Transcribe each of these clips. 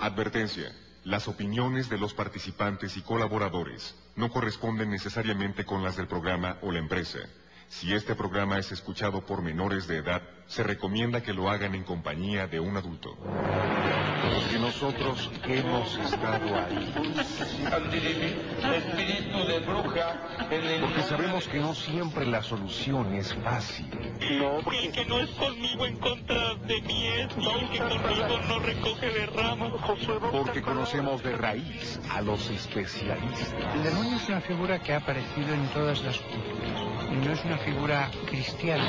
Advertencia. Las opiniones de los participantes y colaboradores no corresponden necesariamente con las del programa o la empresa. Si este programa es escuchado por menores de edad, se recomienda que lo hagan en compañía de un adulto. Porque nosotros hemos estado ahí. Espíritu de bruja. Porque sabemos que no siempre la solución es fácil. No, El que no es conmigo en contra de mí es, y el que conmigo no recoge de ramas. Porque conocemos de raíz a los especialistas. El demonio es una figura que ha aparecido en todas las culturas no es una figura cristiana.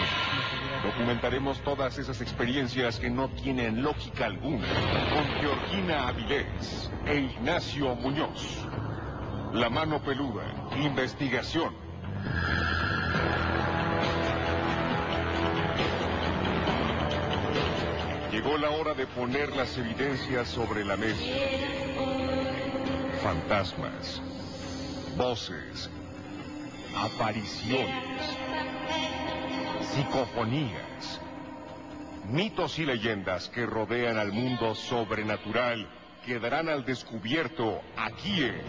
Documentaremos todas esas experiencias que no tienen lógica alguna con Georgina Avilés e Ignacio Muñoz. La mano peluda, investigación. Llegó la hora de poner las evidencias sobre la mesa. Fantasmas, voces, apariciones, psicofonías, mitos y leyendas que rodean al mundo sobrenatural quedarán al descubierto aquí en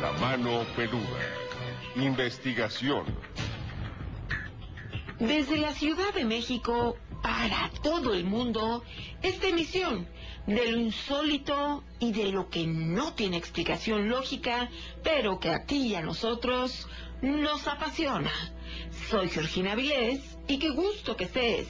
La mano peluda. Investigación. Desde la Ciudad de México para todo el mundo, esta emisión de lo insólito y de lo que no tiene explicación lógica, pero que a ti y a nosotros nos apasiona. Soy Georgina Vilés y qué gusto que estés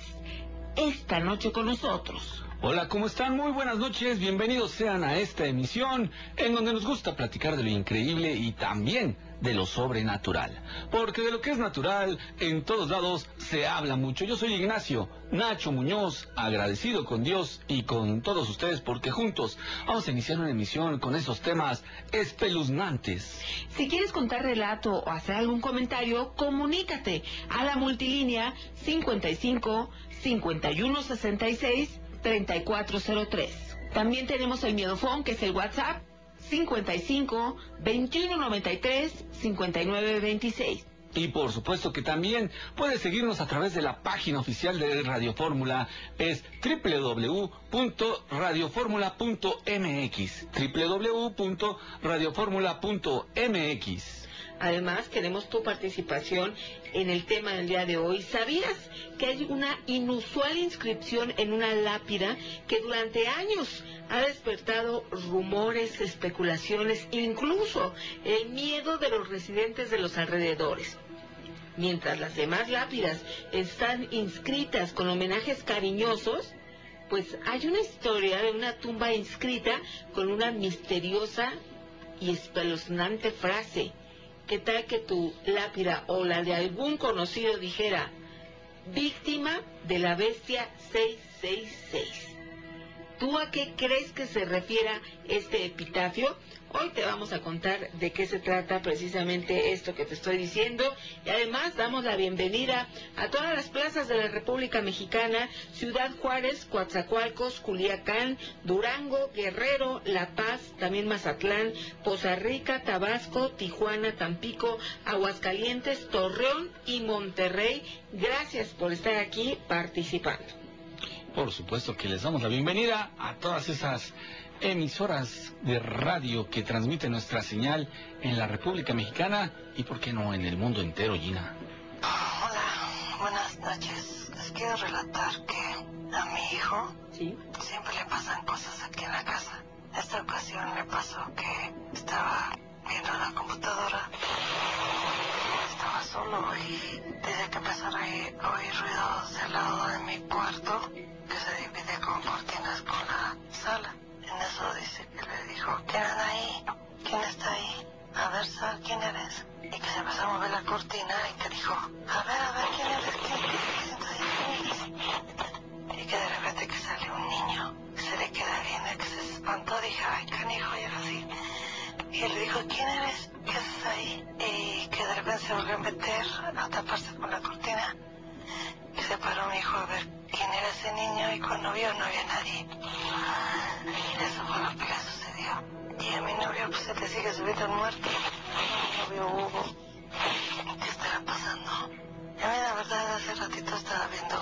esta noche con nosotros. Hola, ¿cómo están? Muy buenas noches. Bienvenidos sean a esta emisión en donde nos gusta platicar de lo increíble y también de lo sobrenatural. Porque de lo que es natural, en todos lados se habla mucho. Yo soy Ignacio Nacho Muñoz, agradecido con Dios y con todos ustedes porque juntos vamos a iniciar una emisión con esos temas espeluznantes. Si quieres contar relato o hacer algún comentario, comunícate a la multilínea 55 51 66 3403. También tenemos el miedofón, que es el WhatsApp 55 21 93 59 26. Y por supuesto que también puedes seguirnos a través de la página oficial de Radio Fórmula, es www.radioformula.mx, www.radioformula.mx. Además, queremos tu participación en el tema del día de hoy. ¿Sabías que hay una inusual inscripción en una lápida que durante años ha despertado rumores, especulaciones, incluso el miedo de los residentes de los alrededores? Mientras las demás lápidas están inscritas con homenajes cariñosos, pues hay una historia de una tumba inscrita con una misteriosa y espeluznante frase. ¿Qué tal que tu lápida o la de algún conocido dijera, víctima de la bestia 666? ¿Tú a qué crees que se refiera este epitafio? Hoy te vamos a contar de qué se trata precisamente esto que te estoy diciendo y además damos la bienvenida a todas las plazas de la República Mexicana, Ciudad Juárez, Coatzacoalcos, Culiacán, Durango, Guerrero, La Paz, también Mazatlán, Poza Rica, Tabasco, Tijuana, Tampico, Aguascalientes, Torreón y Monterrey. Gracias por estar aquí participando. Por supuesto que les damos la bienvenida a todas esas emisoras de radio que transmiten nuestra señal en la República Mexicana y, por qué no, en el mundo entero, Gina. Hola, buenas noches. Les quiero relatar que a mi hijo ¿Sí? siempre le pasan cosas aquí en la casa. Esta ocasión le pasó que estaba viendo la computadora. Estaba solo y desde que empezaron a oír oír ruidos del lado de mi cuarto, que se divide con cortinas con la sala. En eso dice que le dijo, ¿quién ahí? ¿Quién está ahí? A ver, sal, ¿quién eres? Y que se empezó a mover la cortina y que dijo, a ver, a ver, ¿quién eres? ¿Quién? ¿Quién eres? Y que de repente que sale un niño, se le queda viendo, que se espantó, dije, ay, canijo, y era así. Y le dijo, ¿quién eres? ¿Qué haces ahí? Y que de repente se volvió a meter a taparse con la cortina. Y se paró mi hijo a ver quién era ese niño y cuando vio no había nadie. Y eso fue lo que sucedió. Y a mi novio pues se le sigue subiendo el muerto. Mi novio Hugo. ¿Qué estará pasando? Y a mí la verdad hace ratito estaba viendo,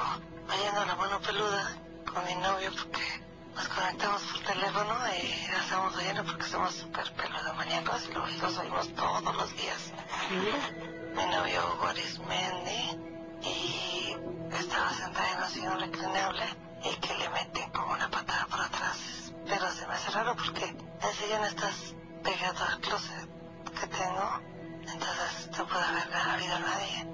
oyendo la mano peluda con novio porque nos conectamos por teléfono y hacemos lleno porque somos súper pelodomaniacos y los, los oímos todos los días. Mi novio Boris Mendy y estaba sentada en un sillón reclinable y que le meten como una patada por atrás. Pero se me hace raro porque el sillón estás pegado al closet que tengo, entonces no puede haber habido a nadie.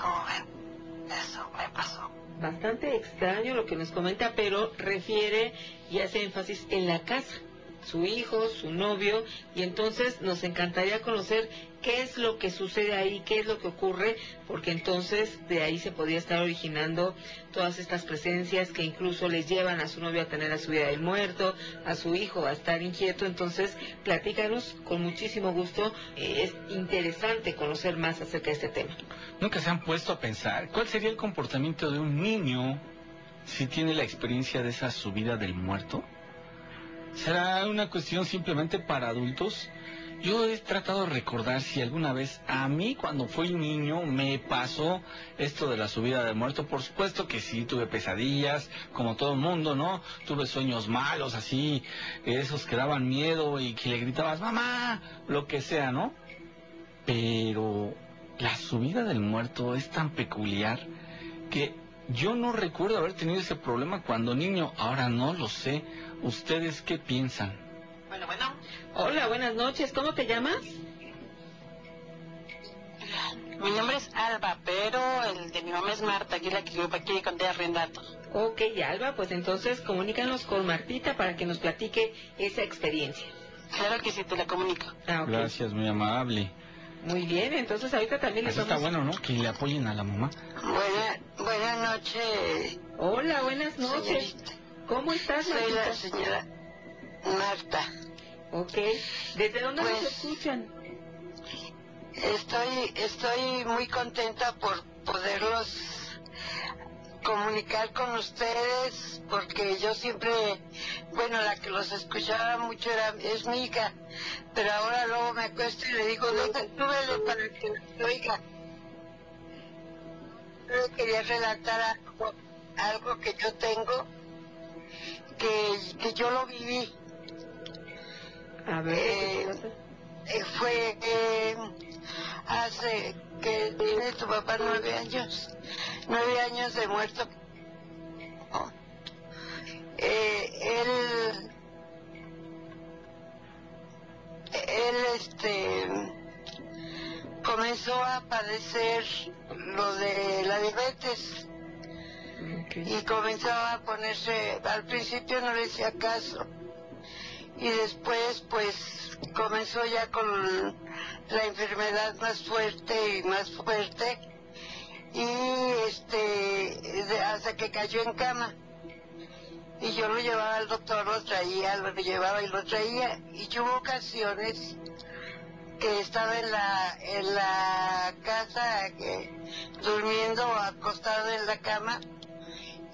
Como ven, eso me pasó. Bastante extraño lo que nos comenta, pero refiere y hace énfasis en la casa, su hijo, su novio, y entonces nos encantaría conocer qué es lo que sucede ahí, qué es lo que ocurre, porque entonces de ahí se podría estar originando todas estas presencias que incluso les llevan a su novio a tener a su día del muerto, a su hijo a estar inquieto. Entonces, platícanos con muchísimo gusto. Eh, es interesante conocer más acerca de este tema. Nunca se han puesto a pensar cuál sería el comportamiento de un niño si tiene la experiencia de esa subida del muerto. ¿Será una cuestión simplemente para adultos? Yo he tratado de recordar si alguna vez a mí cuando fui niño me pasó esto de la subida del muerto. Por supuesto que sí, tuve pesadillas, como todo el mundo, ¿no? Tuve sueños malos, así, esos que daban miedo y que le gritabas, mamá, lo que sea, ¿no? Pero la subida del muerto es tan peculiar que yo no recuerdo haber tenido ese problema cuando niño. Ahora no lo sé. ¿Ustedes qué piensan? Bueno, bueno. Hola, buenas noches. ¿Cómo te llamas? Mi nombre es Alba, pero el de mi mamá es Marta, aquí la que yo aquí conté arrendando. Ok, Alba, pues entonces comunícanos con Martita para que nos platique esa experiencia. Claro que sí, te la comunico. Ah. Gracias, muy amable. Muy bien, entonces ahorita también les Así está vamos... bueno, ¿no? Que le apoyen a la mamá. Buena, buenas noches, Hola, buenas noches. señorita. ¿Cómo estás, Soy la Martita? señora Marta. Ok. ¿Desde dónde nos Pues- escuchan? Estoy, estoy muy contenta por poderlos comunicar con ustedes porque yo siempre, bueno, la que los escuchaba mucho era, es mi hija, pero ahora luego me acuesto y le digo, "Venga, súbele para que me oiga. Yo quería relatar algo, algo que yo tengo, que, que yo lo viví. A ver, ¿de qué Eh? Eh, fue eh, hace que tiene tu papá nueve años, nueve años de muerto. Oh. Eh, él, él, este, comenzó a padecer lo de la diabetes y comenzó a ponerse, al principio no le hacía caso y después pues comenzó ya con la enfermedad más fuerte y más fuerte. Y este hasta que cayó en cama. Y yo lo llevaba al doctor, lo traía, lo llevaba y lo traía. Y hubo ocasiones que estaba en la en la casa que, durmiendo acostado en la cama.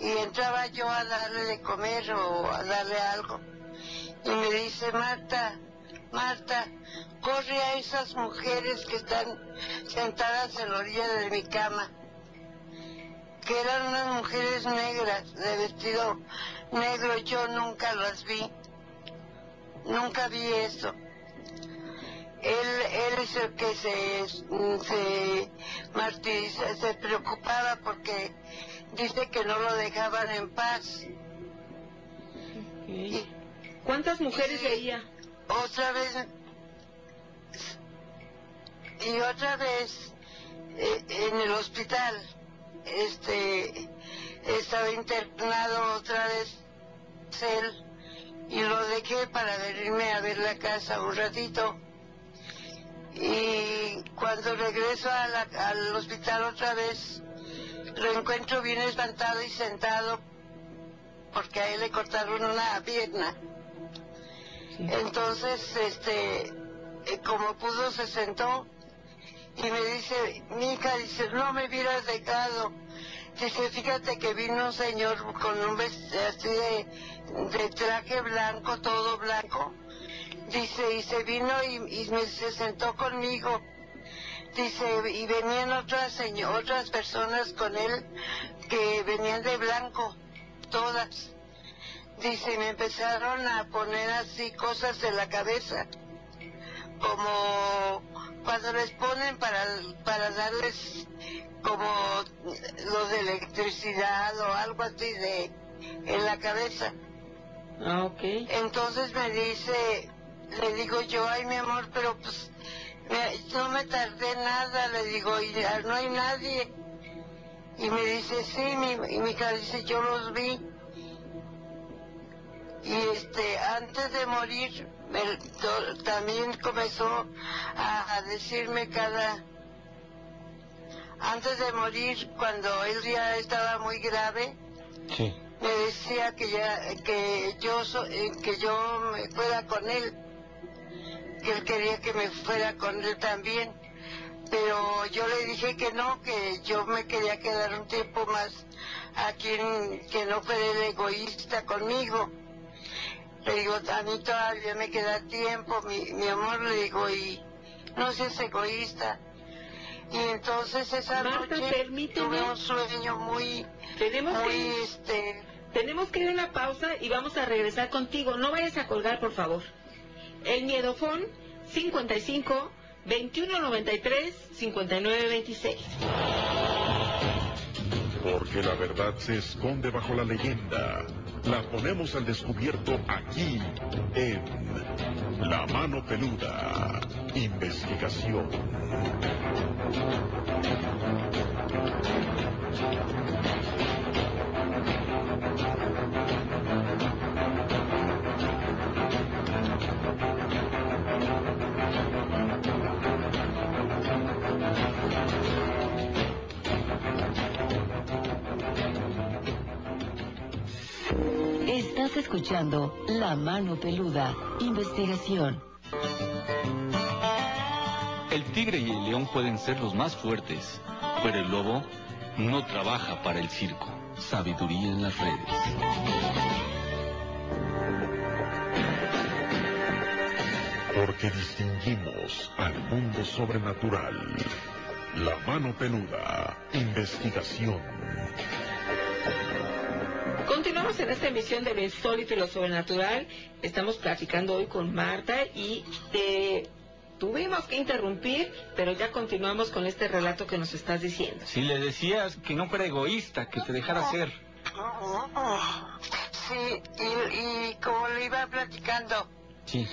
Y entraba yo a darle de comer o a darle algo y me dice Marta, Marta, corre a esas mujeres que están sentadas en la orilla de mi cama, que eran unas mujeres negras de vestido negro, yo nunca las vi, nunca vi eso. Él, él es el que se, se martiriza, se preocupaba porque dice que no lo dejaban en paz. ¿Cuántas mujeres veía? otra vez. Y otra vez eh, en el hospital. Este estaba internado otra vez él. Y lo dejé para venirme a ver la casa un ratito. Y cuando regreso a la- al hospital otra vez lo encuentro bien espantado y sentado porque a él le cortaron una pierna entonces, este, eh, como pudo, se sentó y me dice, mi hija, dice, no me hubieras dejado. Dice, fíjate que vino un señor con un vestido así de, de traje blanco, todo blanco. Dice, y se vino y, me, se sentó conmigo. Dice, y venían otras, otras personas con él que venían de blanco, todas. Dice, me empezaron a poner así cosas en la cabeza, como cuando les ponen para, para darles como los de electricidad o algo así de en la cabeza. Ah, ok. Entonces me dice, le digo yo, ay mi amor, pero pues me- no me tardé nada, le digo, y no hay nadie. Y me dice, sí, mi, y mi hija dice, yo los vi. Y este, antes de morir, me- to- también comenzó a, a decirme cada... Antes de morir, cuando él ya estaba muy grave, Sí. me decía que ya que yo so- eh, que yo me fuera con él que él quería que me fuera con él también pero yo le dije que no que yo me quería quedar un tiempo más aquí en- que no fuera el egoísta conmigo le digo a mí todavía me queda tiempo mi, mi amor le digo y no seas egoísta y entonces esa Marta, noche permíteme. tuve un sueño muy Tenemos muy que, este tenemos que ir a una pausa y vamos a regresar contigo. No vayas a colgar, por favor. El miedofón 55 2193 5926. Porque la verdad se esconde bajo la leyenda. La ponemos al descubierto aquí en La Mano Peluda. Investigación. Escuchando La Mano Peluda, investigación. El tigre y el león pueden ser los más fuertes, pero el lobo no trabaja para el circo. Sabiduría en las redes. Porque distinguimos al mundo sobrenatural. La Mano Peluda. Investigación. Continuamos en esta emisión de lo insólito y lo sobrenatural. Estamos platicando hoy con Marta y te tuvimos que interrumpir, pero ya continuamos con este relato que nos estás diciendo. Si le decías que no fuera egoísta, que te dejara ser. Sí, y, y como le iba platicando, Sí.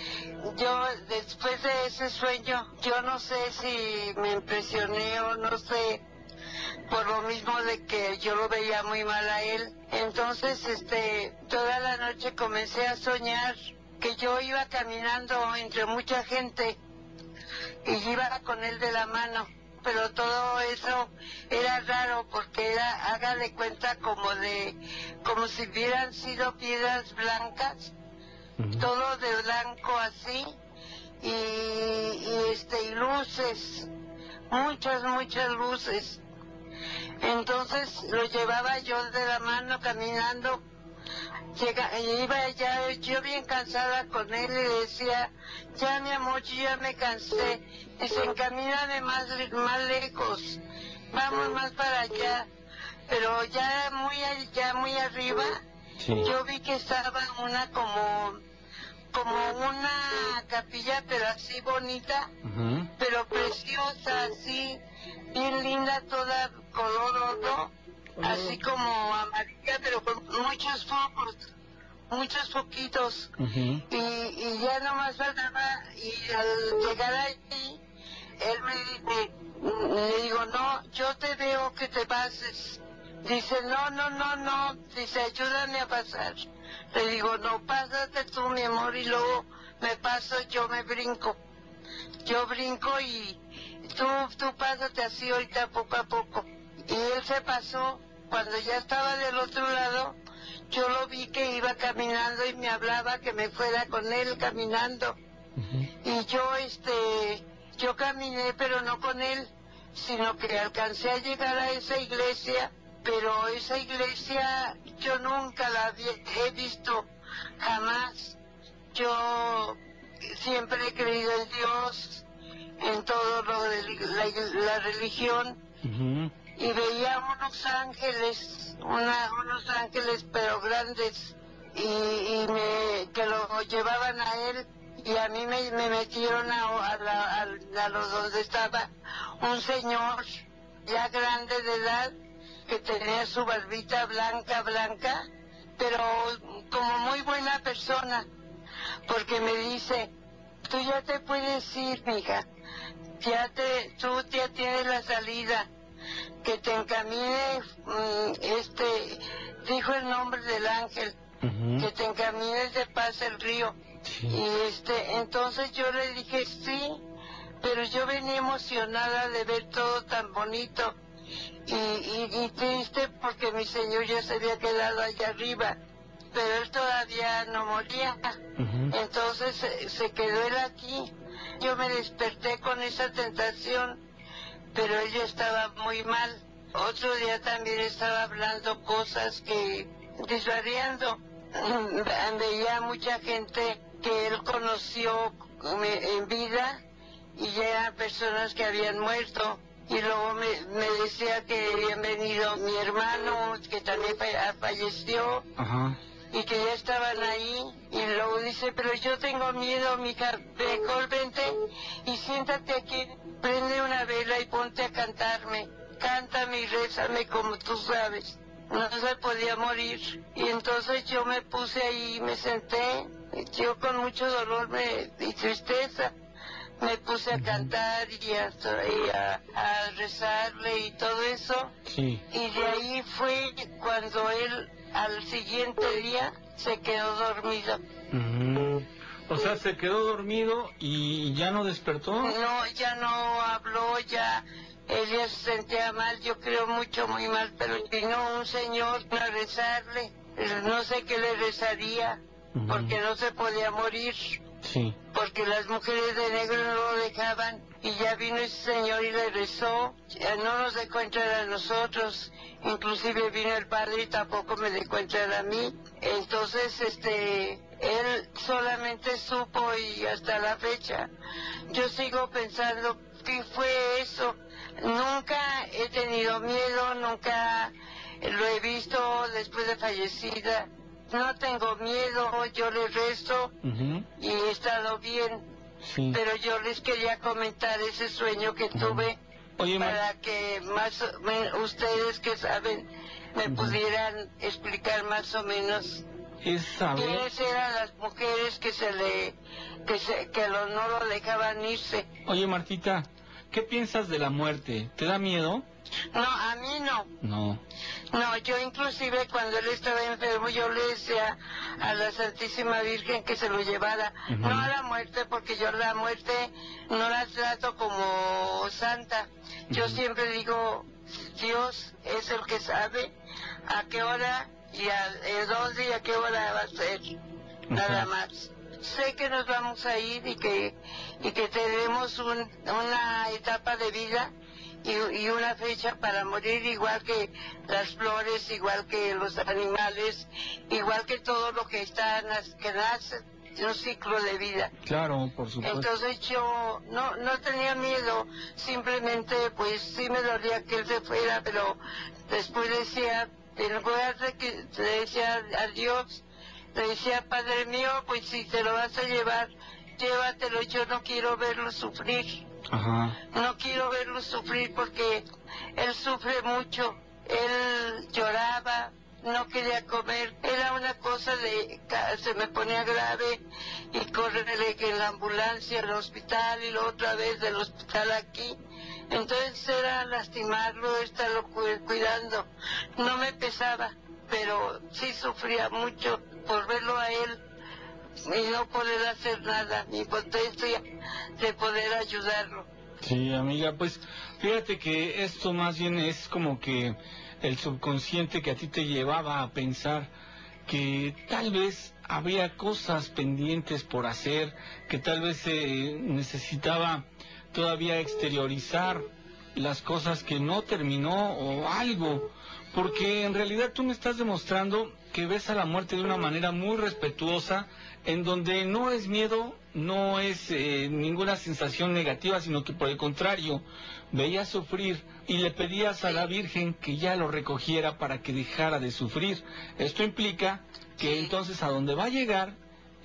yo después de ese sueño, yo no sé si me impresioné o no sé, por lo mismo de que yo lo veía muy mal a él. Entonces, este, toda la noche comencé a soñar que yo iba caminando entre mucha gente y iba con él de la mano. Pero todo eso era raro porque era, haga de cuenta como de, como si hubieran sido piedras blancas todo de blanco así y, y, este y luces muchas muchas luces entonces lo llevaba yo de la mano caminando. Llega, iba ya yo bien cansada con él y le decía ya mi amor yo ya me cansé dice encamíname más más lejos. Vamos más para allá pero ya muy allá muy arriba yo vi que estaba una como como una capilla pero así bonita pero preciosa así bien linda toda color oro así como amarilla pero con muchos focos muchos foquitos. Y, y ya nomás faltaba y al llegar allí él me dice le digo no yo te veo que te pases dice no no no no. Dice ayúdame a pasar. Le digo no pásate tú mi amor y luego me paso yo me brinco. Yo brinco y tú tú pásate así ahorita poco a poco. Y él se pasó. Cuando ya estaba del otro lado yo lo vi que iba caminando y me hablaba que me fuera con él caminando. Y yo este yo caminé pero no con él sino que alcancé a llegar a esa iglesia pero esa iglesia yo nunca la he visto jamás. Yo siempre he creído en Dios en todo lo de la, la religión. Y veía unos ángeles una- unos ángeles pero grandes. Y, y me, que lo llevaban a él. Y a mí me, me metieron a, a, la- a- a los donde estaba un señor ya grande de edad que tenía su barbita blanca, blanca, pero como muy buena persona, porque me dice, tú ya te puedes ir, mija, ya te, tú ya tienes la salida, que te encamine, mm, este, dijo el nombre del ángel, que te encamines de paz el río. Y este, entonces yo le dije sí, pero yo venía emocionada de ver todo tan bonito y, y, y triste porque mi señor ya se había quedado allá arriba, pero él todavía no moría. Entonces se, se quedó él aquí. Yo me desperté con esa tentación, pero él ya estaba muy mal. Otro día también estaba hablando cosas que, desvariando, veía mucha gente que él conoció en vida y ya eran personas que habían muerto. Y luego me, me decía que habían venido mi hermano, que también fa- falleció, Ajá. y que ya estaban ahí. Y luego dice, pero yo tengo miedo, mija, mejor vente y siéntate aquí, prende una vela y ponte a cantarme. Cántame y rézame como tú sabes. No se podía morir. Y entonces yo me puse ahí y me senté. Yo con mucho dolor me, y tristeza me puse a cantar y a, y a- a rezarle y todo eso. Sí. Y de ahí fue cuando él al siguiente día se quedó dormido. Ujú. O sea, se quedó dormido y ya no despertó. No, ya no habló, ya él ya se sentía mal, yo creo mucho, muy mal, pero vino un señor a rezarle. No sé qué le rezaría, porque no se podía morir, Porque las mujeres de negro no lo dejaban. Y ya vino ese señor y le rezó, Ya no nos dejó entrar a nosotros, inclusive vino el padre y tampoco me dejó entrar a mí. Entonces, este, él solamente supo y hasta la fecha, yo sigo pensando, ¿qué fue eso? Nunca he tenido miedo, nunca lo he visto después de fallecida. No tengo miedo, yo le rezo Ujú. y he estado bien. Sí. Pero yo les quería comentar ese sueño que tuve Oye, para que más ustedes que saben me pudieran explicar más o menos quiénes eran las mujeres que se le que se que lo, no lo dejaban irse. Oye, Martita, ¿qué piensas de la muerte? ¿Te da miedo? No, a mí no. No. No, yo inclusive cuando él estaba enfermo yo le decía a la Santísima Virgen que se lo llevara, no a la muerte porque yo la muerte no la trato como santa. Yo siempre digo, Dios es el que sabe a qué hora y a, eh, dónde y a qué hora va a ser, nada más. Sé que nos vamos a ir y que, y que tenemos un- una etapa de vida y, y una fecha para morir igual que las flores, igual que los animales, igual que todo lo que está nas- que nace, un ciclo de vida. Claro, por supuesto. Entonces yo no, no tenía miedo, simplemente pues sí me dolía que él se fuera, pero después decía, en lugar de que le decía adiós, le decía, Padre mío, pues si te lo vas a llevar, llévatelo, yo no quiero verlo sufrir. No quiero verlo sufrir porque él sufre mucho. Él lloraba, no quería comer. Era una cosa de... Se me ponía grave y correrle que en la ambulancia al hospital y la otra vez del hospital aquí. Entonces era lastimarlo, estarlo cu- cuidando. No me pesaba, pero sí sufría mucho por verlo a él y no poder hacer nada, mi impotencia de poder ayudarlo. Sí, amiga, pues fíjate que esto más bien es como que el subconsciente que a ti te llevaba a pensar que tal vez había cosas pendientes por hacer, que tal vez se necesitaba todavía exteriorizar las cosas que no terminó o algo, porque en realidad tú me estás demostrando que ves a la muerte de una manera muy respetuosa, en donde no es miedo, no es eh, ninguna sensación negativa, sino que por el contrario, veías sufrir y le pedías a la Virgen que ya lo recogiera para que dejara de sufrir. Esto implica que entonces a donde va a llegar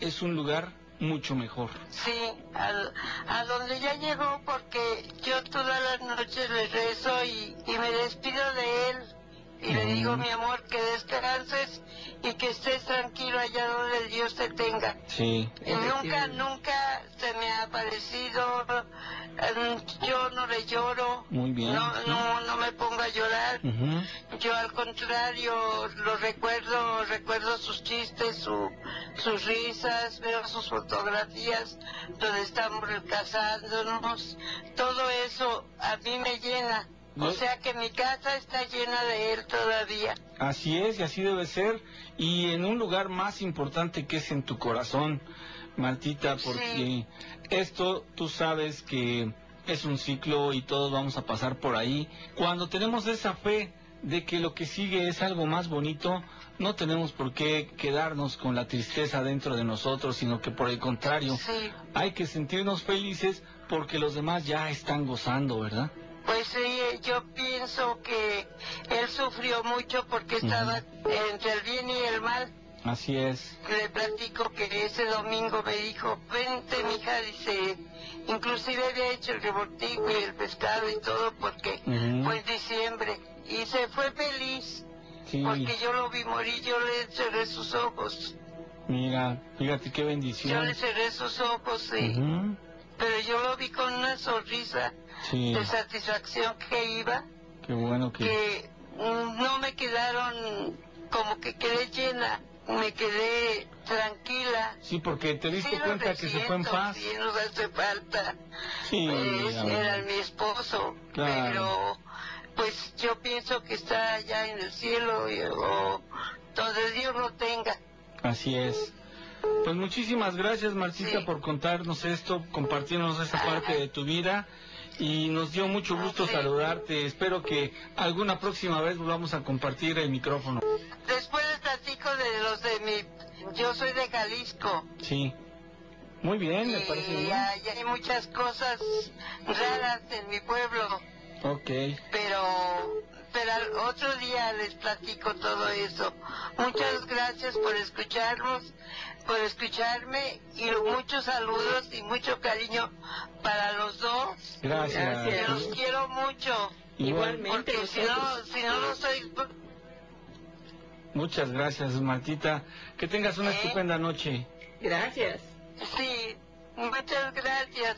es un lugar mucho mejor. Sí, al- a donde ya llegó porque yo todas las noches le rezo y, y me despido de él y le digo, mi amor, que descanses y que estés tranquilo allá donde Dios te tenga. Sí. Y nunca, nunca se me ha aparecido, eh, yo no le lloro, Muy bien. no, no, no me pongo a llorar. Yo al contrario lo recuerdo, recuerdo sus chistes, su, sus risas, veo sus fotografías donde estamos casándonos, todo eso a mí me llena. O sea que mi casa está llena de él todavía. Así es y así debe ser. Y en un lugar más importante que es en tu corazón, Martita, porque esto tú sabes que es un ciclo y todos vamos a pasar por ahí. Cuando tenemos esa fe de que lo que sigue es algo más bonito, no tenemos por qué quedarnos con la tristeza dentro de nosotros, sino que por el contrario, Sí, hay que sentirnos felices porque los demás ya están gozando, ¿verdad? Pues sí, yo pienso que él sufrió mucho porque estaba entre el bien y el mal. Así es. Le platico que ese domingo me dijo, vente mija, dice, inclusive había hecho el revoltijo y el pescado y todo porque fue en diciembre y se fue feliz Sí. porque yo lo vi morir, yo le cerré sus ojos, Mira, fíjate qué yo bendición. le cerré sus ojos, sí. Pero yo lo vi con una sonrisa Sí, de satisfacción que iba, qué bueno que... que no me quedaron como que quedé llena, me quedé tranquila. Sí, porque te diste Sí, cuenta que se fue en paz. Sí, nos hace falta. Sí, Pues, era mi esposo, Claro. pero pues yo pienso que está allá en el cielo y- o donde Dios lo tenga. Así es. Pues muchísimas gracias, Marcita, Sí. por contarnos esto, compartirnos esa parte de tu vida. Y nos dio mucho gusto Sí. saludarte. Espero que alguna próxima vez volvamos a compartir el micrófono. Después les platico de los de mi... Yo soy de Jalisco Sí. Muy bien, me parece y bien. hay, hay muchas cosas raras en mi pueblo, Ok. pero pero otro día les platico todo eso. Muchas gracias por escucharnos, por escucharme y muchos saludos y mucho cariño para los dos. Gracias. Que los quiero mucho. Igualmente Porque si no, si no, no soy... Muchas gracias, Martita. Que tengas una ¿Eh? estupenda noche. Gracias. Sí, muchas gracias.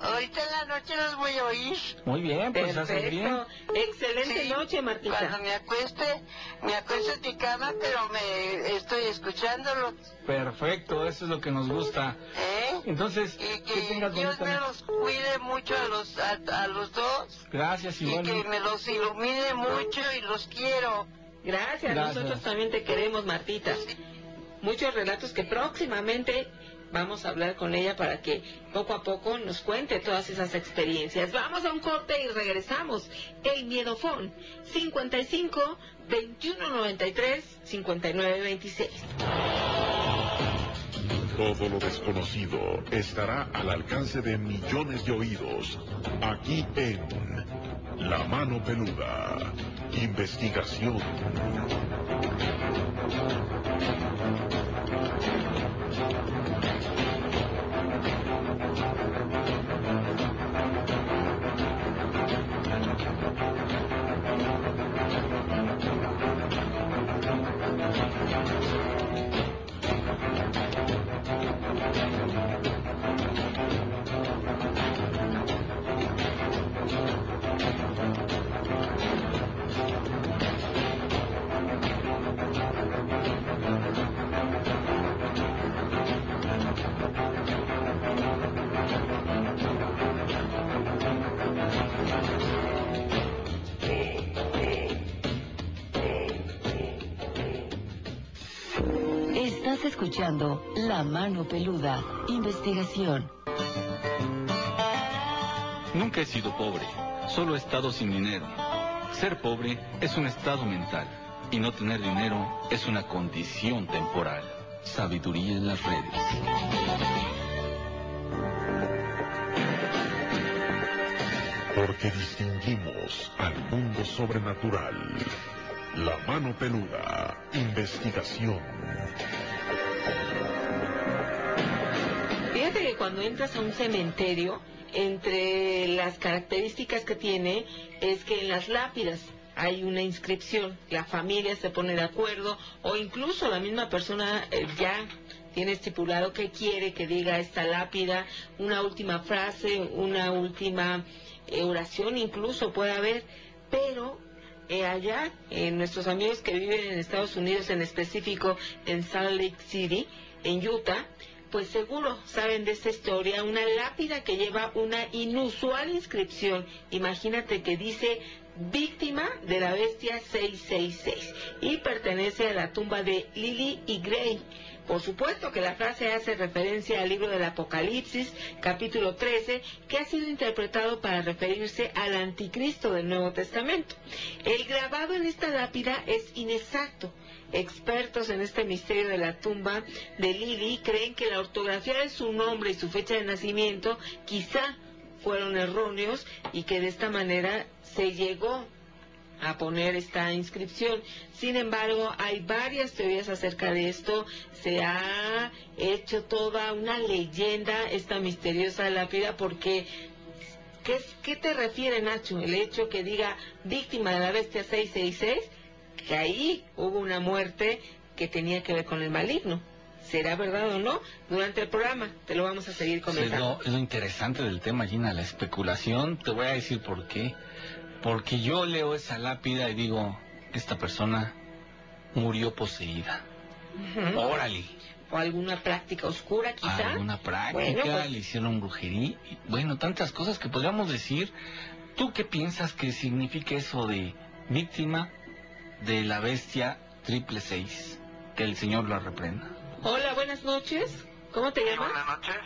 Ahorita en la noche los voy a oír. Muy bien, pues haces bien. Excelente Sí, noche, Cuando Martita. me acueste, me acuesto en mi cama, pero me estoy escuchándolo. Perfecto, eso es lo que nos gusta. ¿eh? Entonces, Y que que tengas Dios bonita me los cuide mucho a los, a, a los dos. Gracias, Y que me los ilumine mucho y los quiero. Gracias. Gracias. Nosotros también te queremos, Martita. Muchos relatos que próximamente vamos a hablar con ella para que poco a poco nos cuente todas esas experiencias. Vamos a un corte y regresamos. El Miedofón 55 2193 5926. Todo lo desconocido estará al alcance de millones de oídos. Aquí en La Mano Peluda. Investigación. Escuchando La Mano Peluda, investigación. Nunca he sido pobre, solo he estado sin dinero. Ser pobre es un estado mental. y no tener dinero es una condición temporal. Sabiduría en las redes. Porque distinguimos al mundo sobrenatural. La mano peluda. Investigación. Cuando entras a un cementerio, entre las características que tiene es que en las lápidas hay una inscripción, la familia se pone de acuerdo o incluso la misma persona eh, ya tiene estipulado que quiere que diga esta lápida, una última frase, una última eh, oración incluso puede haber, pero eh, allá, nuestros amigos que viven en Estados Unidos, en específico en Salt Lake City, en Utah, pues seguro saben de esta historia, una lápida que lleva una inusual inscripción. Imagínate que dice víctima de la bestia 666 y pertenece a la tumba de Lily y Gray. Por supuesto que la frase hace referencia al libro del Apocalipsis, capítulo 13, que ha sido interpretado para referirse al anticristo del Nuevo Testamento. El grabado en esta lápida es inexacto Expertos en este misterio de la tumba de Lily creen que la ortografía de su nombre y su fecha de nacimiento quizá fueron erróneos y que de esta manera se llegó a poner esta inscripción. Sin embargo, hay varias teorías acerca de esto. Se ha hecho toda una leyenda esta misteriosa lápida porque ¿qué, qué te refiere Nacho? El hecho que diga víctima de la bestia 666 que ahí hubo una muerte que tenía que ver con el maligno. ¿Será verdad o no? Durante el programa te lo vamos a seguir comentando. Es lo, interesante del tema, Gina, la especulación. Te voy a decir por qué. Porque yo leo esa lápida y digo, esta persona murió poseída. Órale. O alguna práctica oscura, quizá. Alguna práctica, pues le hicieron brujería. Bueno, tantas cosas que podríamos decir. ¿Tú qué piensas que significa eso de víctima de la bestia triple seis. Que el Señor lo reprenda. Hola, buenas noches. ¿Cómo te llamas? buenas noches.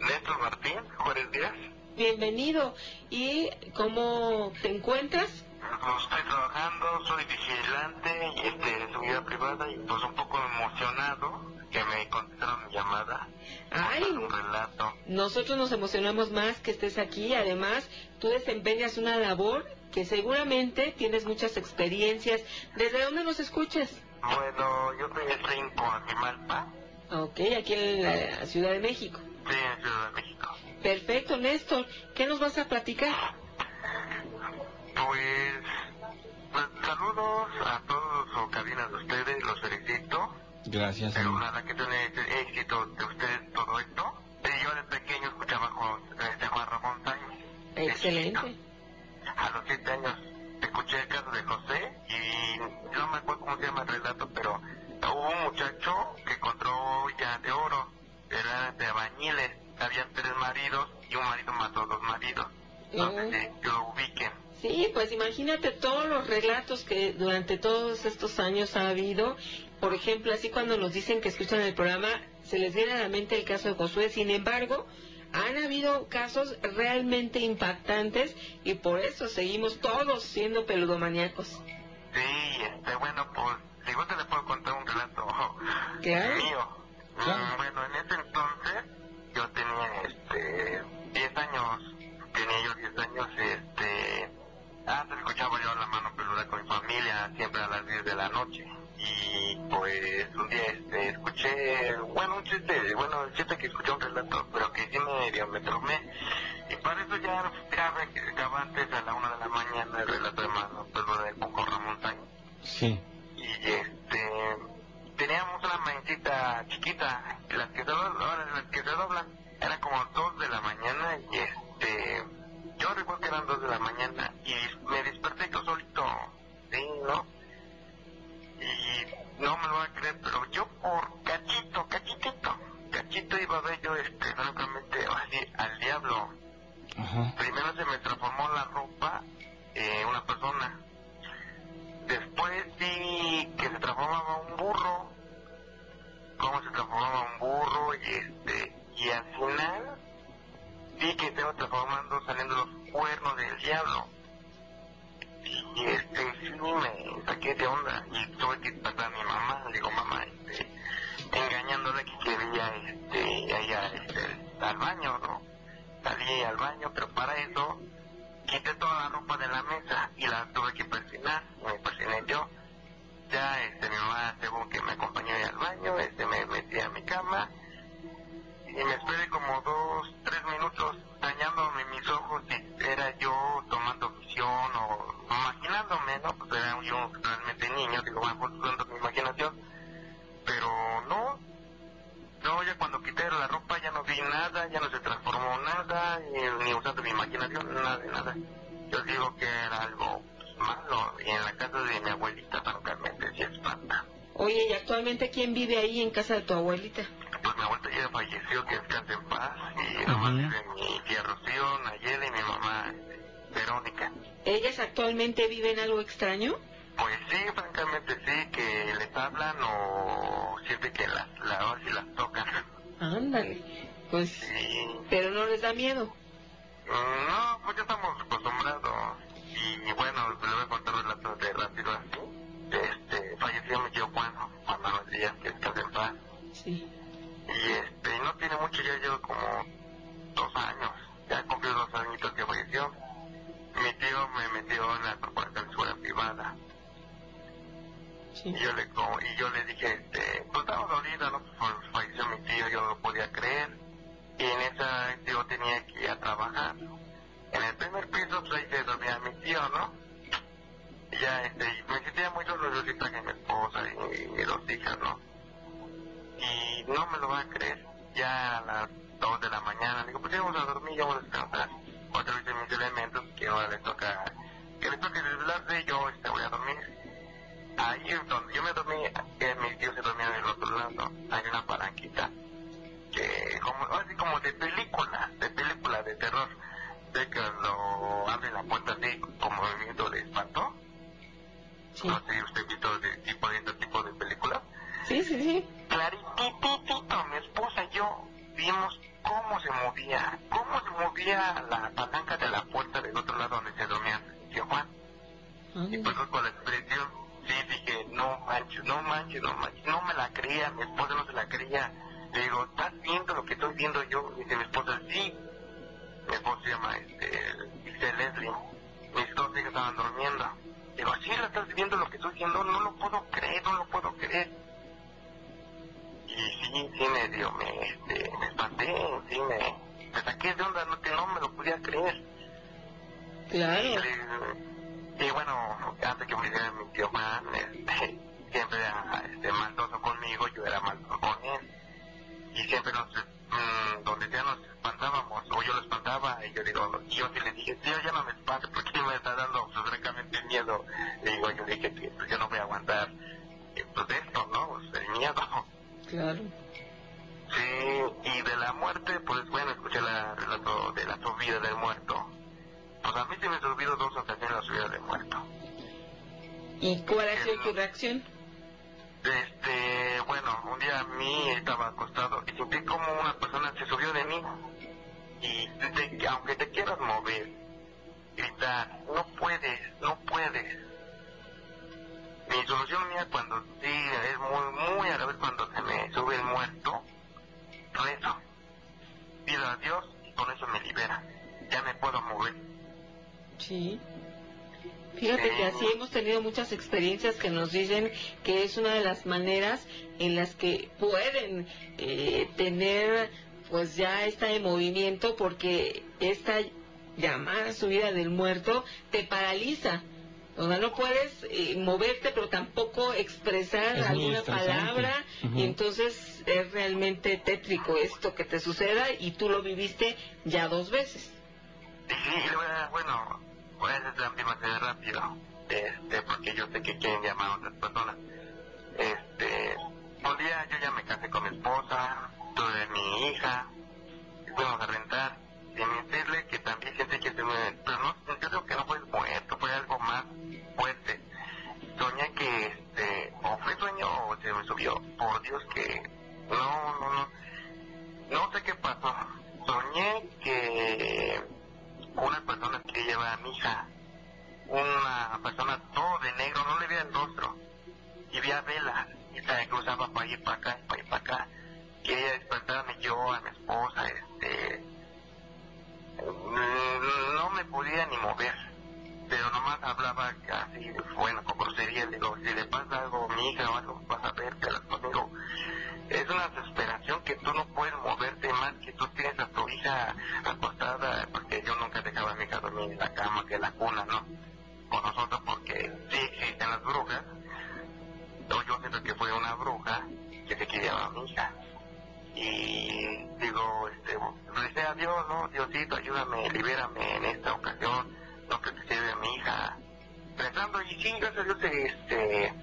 Néstor Martín, Juárez Díaz. Bienvenido. ¿Y cómo te encuentras? Pues estoy trabajando, soy vigilante y este, de seguridad privada y pues un poco emocionado que me contestaron mi llamada. Ay, un relato. nosotros nos emocionamos más que estés aquí. Además, tú desempeñas una labor que seguramente tienes muchas experiencias. ¿Desde dónde nos escuchas? Bueno, yo estoy en Coajimalpa. Ok, aquí en la Ciudad de México. Sí, en Ciudad de México. Perfecto, Néstor. ¿Qué nos vas a platicar? Pues, pues saludos a todos los cabinas de ustedes, los felicito. Gracias. Pero nada que tiene éxito de ustedes todo esto. Yo de pequeño escuchaba con este Juan Ramón Sáenz. Excelente a los siete años escuché el caso de José y no me acuerdo cómo se llama el relato, pero hubo un muchacho que encontró ya de oro, era de bañiles, habían tres maridos y un marido mató a dos maridos. Entonces, yo lo ubiquen. Sí, pues imagínate todos los relatos que durante todos estos años ha habido. Por ejemplo, así cuando nos dicen que escuchan el programa, se les viene a la mente el caso de Josué. Sin embargo, han habido casos realmente impactantes y por eso seguimos todos siendo peludomaníacos. Sí, este, bueno, pues, si te le puedo contar un relato mío. Mm, bueno, en ese entonces yo tenía, este, 10 años, tenía yo 10 años, este, antes escuchaba yo la mano peluda con mi familia, siempre a las 10 de la noche y pues un día este, escuché, bueno, un chiste, bueno, el chiste que escuché un relato, pero que sí me, me tromé. Y para eso ya grabé antes a la una de la mañana el relato de mano, pero de Coco Ramón Sí. Y este, teníamos una mancita chiquita, las que se doblan, las que se doblan, eran como dos de la mañana y este, yo recuerdo que eran dos de la mañana y me desperté yo solito, sí, ¿no? y no me lo va a creer, pero yo por cachito, cachitito, cachito iba a ver yo, este, francamente, así, al diablo. Primero se me transformó la ropa eh, una persona. Casa de tu se llama, este, dice Leslie. Mis dos hijas estaban durmiendo. Digo, sí, la estás viendo lo que estoy viendo, no lo puedo creer, no lo puedo creer. Y sí, sí me dio, me, este, me espanté, sí me, me saqué de onda, no, que no me lo podía creer. Claro. Y bueno, antes que muriera mi tío Juan, este, siempre era este, maldoso conmigo, yo era maldoso con él. Y siempre nos, mmm, donde ya nos espantábamos, o yo lo espantaba, y yo digo, y yo sí le dije, tío, ya no me espante, porque me está dando pues, francamente miedo. Y digo, yo dije que pues, yo no voy a aguantar eh, pues, esto, ¿no? Pues, el miedo. Claro. Sí, y de la muerte, pues bueno, escuché la relato de la subida del muerto pues a mí se me subido dos ocasiones la subida de muerto. ¿Y cuál ha sido tu reacción? Este, bueno, un día a mí estaba acostado y sentí como una persona se subió de mí. Y aunque te quieras mover, gritar, no puedes, no puedes. Mi solución mía cuando sí es muy, muy a la vez cuando se me sube el muerto, rezo. Pido a Dios y con eso me libera. Ya me puedo mover. Sí. Fíjate que así hemos tenido muchas experiencias que nos dicen que es una de las maneras en las que pueden eh, tener pues ya esta de movimiento porque esta llamada subida del muerto te paraliza. O sea, no puedes eh, moverte, pero tampoco expresar alguna palabra. Y entonces es realmente tétrico esto que te suceda y tú lo viviste ya dos veces. Sí, bueno, pues es demasiado rápido, este, porque yo sé que quieren llamar a otras personas. Este, un día yo ya me casé con mi esposa, tuve mi hija, fuimos a rentar, y decirle que también siente que se me, pero no, yo creo que no fue muerto, fue algo más fuerte. Soñé que, este, o fue sueño o se me subió, por Dios que, no, no, no, no sé qué pasó. Soñé que una persona que lleva a mi hija una persona todo de negro, no le veía el rostro, y veía vela, y se cruzaba para ir para acá, para ir para acá. Quería despertarme yo, a mi esposa, este... mm, No me podía ni mover, pero nomás hablaba así, bueno, con grosería, digo, si le pasa algo a mi hija o algo, vas a ver, pero conmigo es una desesperación que tú no puedes moverte más, que tú tienes a tu hija acostada, porque yo nunca dejaba a mi hija dormir en la cama, que en la cuna, ¿no? Con nosotros, porque sí existen las brujas, yo siento que fue una bruja que se quería a mi hija. Y digo, este, recé a Dios, ¿no? Diosito, ayúdame, libérame en esta ocasión, no que te lleve a mi hija. Rezando, y sí, gracias a Dios, este,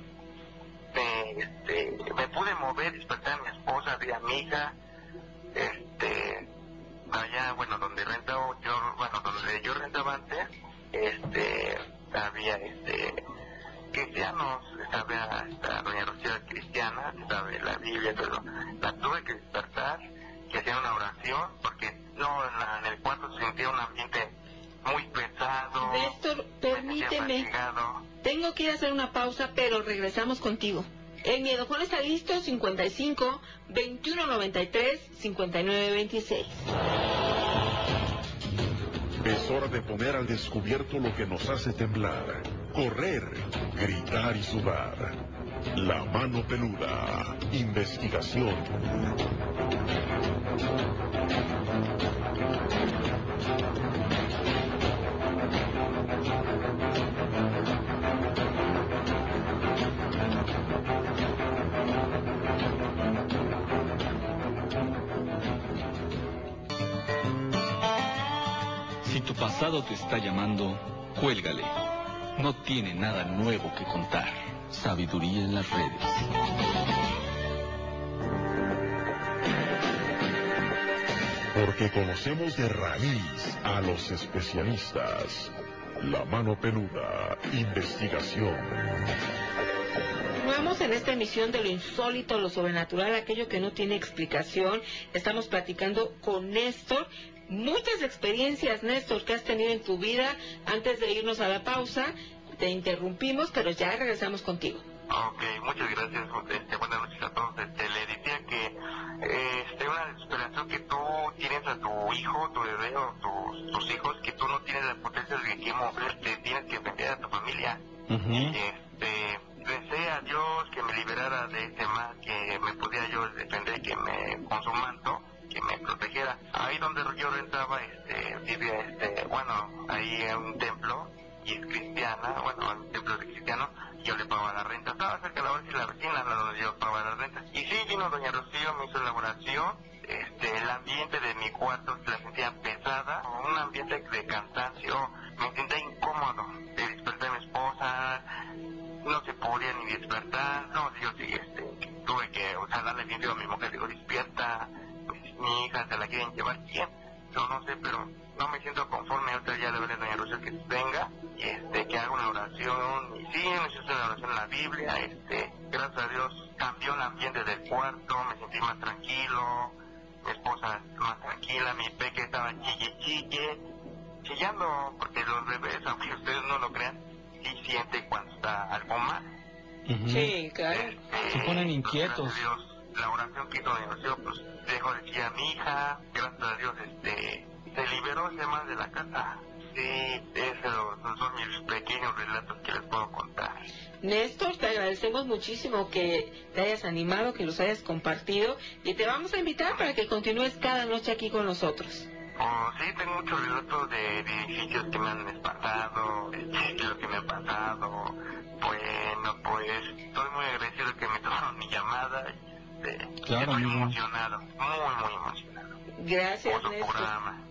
este, me pude mover, despertar a mi esposa, vi a mi hija, este, allá, bueno, donde rentaba yo, bueno, donde yo rentaba antes, este, había, este, cristianos, estaba esta doña Rocío cristiana, estaba la Biblia, pero la tuve que despertar, que hacía una oración, porque no, en, la- en el cuarto se sentía un ambiente muy pesado. Néstor, permíteme. Tengo que ir a hacer una pausa, pero regresamos contigo. El miedofón está listo, 55 21 93 59 26. Es hora de poner al descubierto lo que nos hace temblar, correr, gritar y sudar. La mano peluda. Investigación. Tu pasado te está llamando, cuélgale. No tiene nada nuevo que contar. Sabiduría en las redes. Porque conocemos de raíz a los especialistas. La mano peluda. Investigación. Continuamos en esta emisión de lo insólito, lo sobrenatural, aquello que no tiene explicación. Estamos platicando con Néstor. Muchas experiencias, Néstor, que has tenido en tu vida. Antes de irnos a la pausa, te interrumpimos, pero ya regresamos contigo. Ok, muchas gracias. Este, buenas noches a todos. Este, le decía que este, una desesperación que tú tienes a tu hijo, tu bebé o tus, tus hijos, que tú no tienes la potencia de que moverte, tienes que defender a tu familia. Y este, recé a Dios que me liberara de ese mal, que me podía yo defender, que me, con su manto, que me protegiera. Ahí donde yo rentaba, este, vivía, este, bueno, ahí en un templo, y es cristiana, bueno, un templo de cristiano, yo le pagaba la renta. Estaba cerca de la hora y la vecina, la donde yo pagaba la renta. Y sí, vino doña Rocío, me hizo la oración, este, el ambiente de mi cuarto la sentía pesada, un ambiente de cansancio, me sentía incómodo, de despertar a mi esposa, no se podía ni despertar, no, yo sí, este, tuve que, o sea, darle bien a mi mujer, digo, despierta, mi hija se la quieren llevar, ¿quién? Yo no sé, pero no me siento conforme, ahorita ya le veré a doña Rocío que venga, y este, que haga una oración, y sí, me hizo una oración en la Biblia, este, gracias a Dios cambió el ambiente del cuarto, me sentí más tranquilo, mi esposa más tranquila, mi peque estaba chille chille, chillando, porque los bebés, aunque ustedes no lo crean, sí sienten cuando está algo mal. Sí, claro. Se ponen inquietos. Gracias a Dios, la oración que hizo doña Rocío, pues dejó de chillar a mi hija, gracias a Dios, este, se liberó ese mal de la casa. Sí, esos son mis pequeños relatos que les puedo contar. Néstor, te agradecemos muchísimo que te hayas animado, que los hayas compartido y te vamos a invitar para que continúes cada noche aquí con nosotros. Oh, sí, tengo muchos relatos de, de edificios que me han espantado, de lo que me ha pasado. Bueno, pues estoy muy agradecido que me tomaron mi llamada. Este, Claro, estoy amigo. emocionado, muy, muy emocionado Gracias, por su Néstor. programa.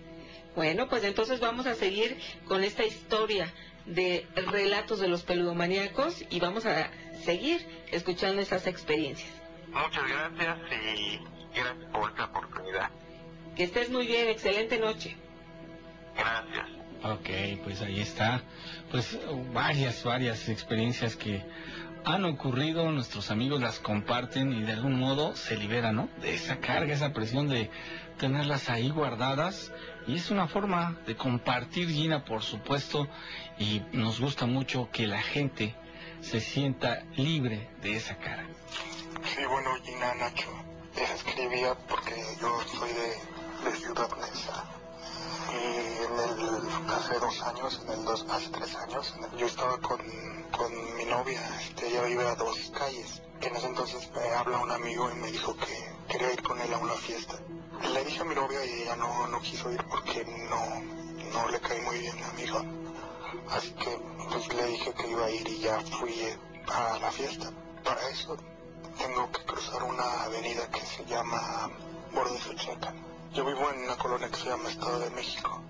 Bueno, pues entonces vamos a seguir con esta historia de relatos de los peludomaníacos y vamos a seguir escuchando esas experiencias. Muchas gracias y gracias por esta oportunidad. Que estés muy bien, excelente noche. Gracias. Ok, pues ahí está. Pues varias, varias experiencias que han ocurrido, nuestros amigos las comparten y de algún modo se liberan, ¿no? De esa carga, esa presión de tenerlas ahí guardadas. Y es una forma de compartir, Gina, por supuesto, y nos gusta mucho que la gente se sienta libre de esa carga. Sí, bueno, Gina Nacho, les escribía porque yo soy de, de Ciudad y en el, hace dos años, en el dos, hace tres años, yo estaba con, con mi novia, este, ella vive a dos calles. En ese entonces me habla un amigo y me dijo que quería ir con él a una fiesta. Le dije a mi novia y ella no, no quiso ir porque no, no le caí muy bien a mi amigo. Así que pues le dije que iba a ir y ya fui a la fiesta. Para eso tengo que cruzar una avenida que se llama Borde Checa yo vivo en una colonia que se llama Estado de México.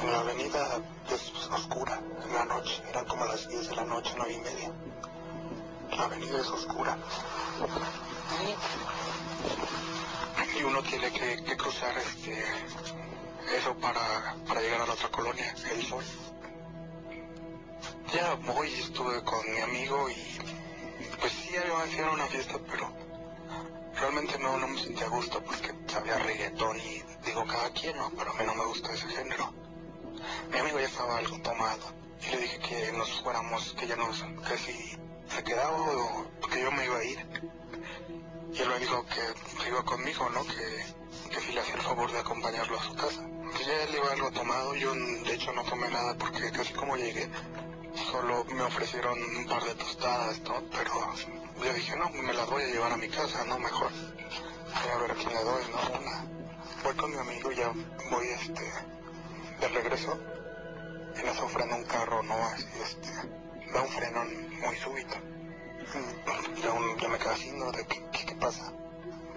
En la avenida es oscura en la noche, eran como las 10 de la noche, 9 y media. La avenida es oscura. Y uno tiene que, cruzar este eso para, llegar a la otra colonia, el sol. Ya voy, estuve con mi amigo y pues sí, iba a una fiesta, pero realmente no, no me sentía a gusto porque sabía reggaetón y digo cada quien, ¿no? Pero a mí no me gusta ese género. Mi amigo ya estaba algo tomado y le dije que nos fuéramos, que ya nos, que si se quedaba o que yo me iba a ir. Y él me dijo que, iba conmigo, ¿no? Que, que si le hacía el favor de acompañarlo a su casa. Pues ya él iba algo tomado, yo de hecho no tomé nada porque casi como llegué, solo me ofrecieron un par de tostadas, ¿no? Pero yo dije, no, me las voy a llevar a mi casa, no, mejor. Voy a ver a quién le doy, no, una. Voy con mi amigo, ya voy, este, de regreso. Y eso frena un carro, ¿no? Así, este, da un freno muy súbito. Ya, ya me quedé así, ¿no? De qué, qué, pasa.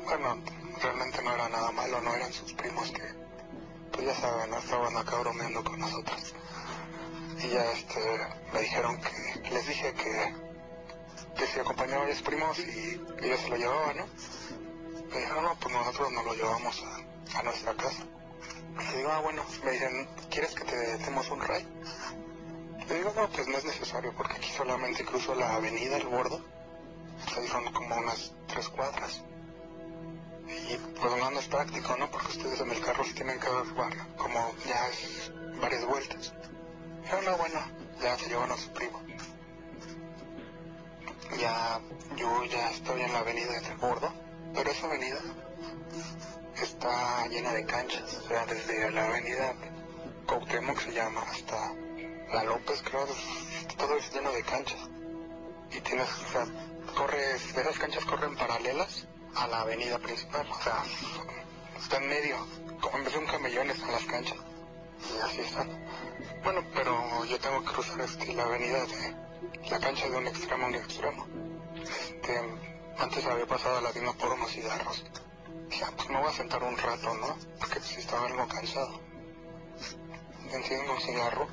Bueno, realmente no era nada malo, no eran sus primos que, pues ya saben, estaban acá bromeando con nosotros. Y ya, este, me dijeron que, les dije que que si acompañaba a mis primos y ellos se lo llevaban, ¿no? Me dijeron, no, pues nosotros nos lo llevamos a, nuestra casa. Le digo, ah, bueno, me dicen, ¿quieres que te demos un ray? Le digo, no, pues no es necesario, porque aquí solamente cruzo la avenida, el bordo. Ahí son como unas tres cuadras. Y pues no, es práctico, ¿no? Porque ustedes en el carro se tienen que dar como ya es varias vueltas. Pero no, bueno, ya se llevan a su primo ya yo ya estoy en la avenida de Bordo, pero esa avenida está llena de canchas, o sea, desde la avenida Cuauhtémoc se llama hasta la López, creo, todo es lleno de canchas. Y tienes, o sea, corres, esas canchas corren paralelas a la avenida principal, o sea, está en medio, como en vez de un camellón están las canchas. Y así están. Bueno, pero yo tengo que cruzar este, la avenida de la cancha de un extremo a un extremo. Este, antes había pasado la misma por unos cigarros. Ah, pues me voy a sentar un rato, ¿no? Porque pues estaba algo cansado. Enciendo un cigarro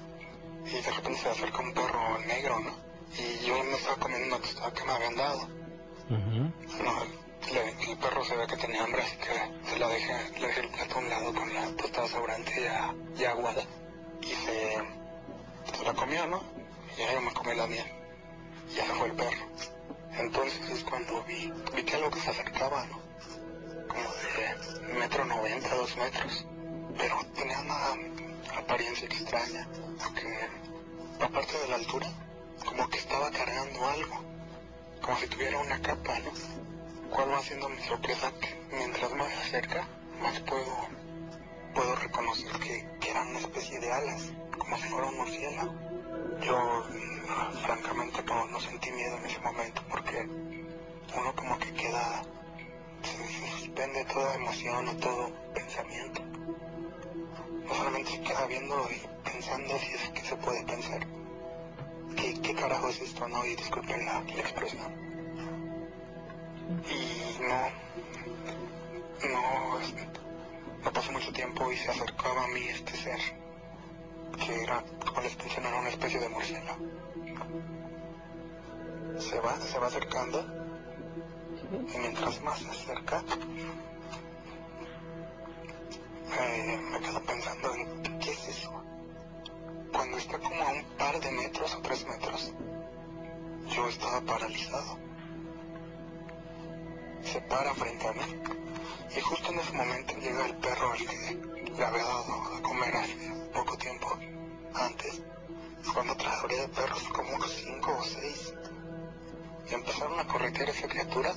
y de repente se acerca un perro negro, ¿no? Y yo me estaba comiendo una tostada que me habían dado. no, el perro se ve que tenía hambre, así que se la dejé, le dejé el plato a un lado con la tostada sobrante ya, ya aguada. Y se, la comió, ¿no? Y ya yo me comí la mía. Ya se fue el perro. Entonces es cuando vi, vi que algo que se acercaba, ¿no? Como de metro noventa, dos metros. Pero tenía una apariencia extraña. Porque aparte de la altura, como que estaba cargando algo. Como si tuviera una capa, ¿no? ¿Cuál va haciendo mi sorpresa? Que mientras más se acerca, más puedo, puedo reconocer que, que era una especie de alas, como si fuera un murciélago. Yo francamente no, sentí miedo en ese momento porque uno como que queda, se, suspende toda emoción o todo pensamiento. No solamente se queda viendo y pensando si es que se puede pensar. ¿Qué, qué carajo es esto, no? Y disculpen la expresión. Y no, no, no pasó mucho tiempo y se acercaba a mí este ser que era, como les mencioné, era una especie de murciélago. Se va, se va acercando y mientras más se acerca, me quedo pensando en qué es eso. Cuando está como a un par de metros o tres metros, yo para frente a mí. Y justo en ese momento llega el perro al que le había dado a comer hace poco tiempo antes. Es cuando traje de perros como unos cinco o seis. Y empezaron a corretear esa criatura.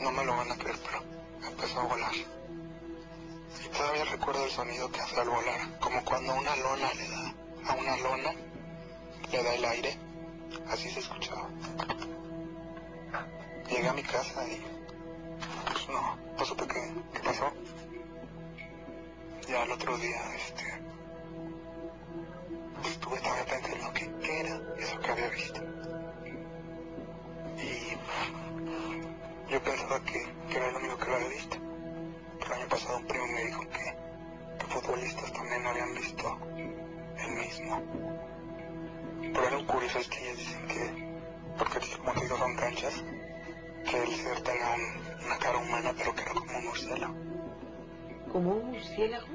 No me lo van a creer, pero empezó a volar. Y todavía recuerdo el sonido que hace al volar, como cuando una lona le da a una lona, le da el aire. Así se escuchaba. Llegué a mi casa y pues no, no supe qué, pasó. Ya el otro día, este, estuve también pensando qué, qué era eso que había visto. Y yo pensaba que, que era lo único que había visto. Pero el año pasado un primo me dijo que, que futbolistas también habían visto el mismo. Pero lo curioso es que ellos dicen que, porque como te son canchas, que el ser tenga una cara humana, pero que era como un murciélago. ¿Como un murciélago?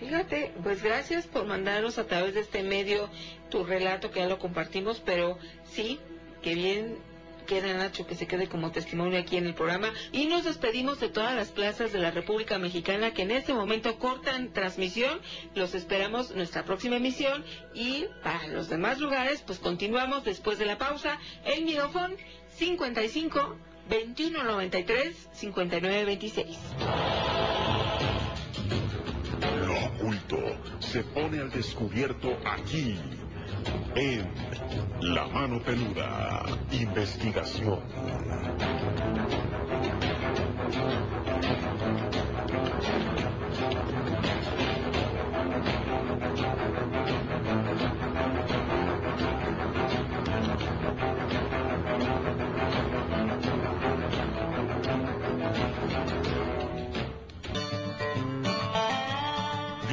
Fíjate, pues gracias por mandarnos a través de este medio tu relato, que ya lo compartimos, pero sí, que bien queda Nacho que se quede como testimonio aquí en el programa y nos despedimos de todas las plazas de la República Mexicana que en este momento cortan transmisión. Los esperamos nuestra próxima emisión y para los demás lugares pues continuamos después de la pausa. El Midofón 55 2193 5926. Lo oculto se pone al descubierto aquí en La Mano Peluda, investigación.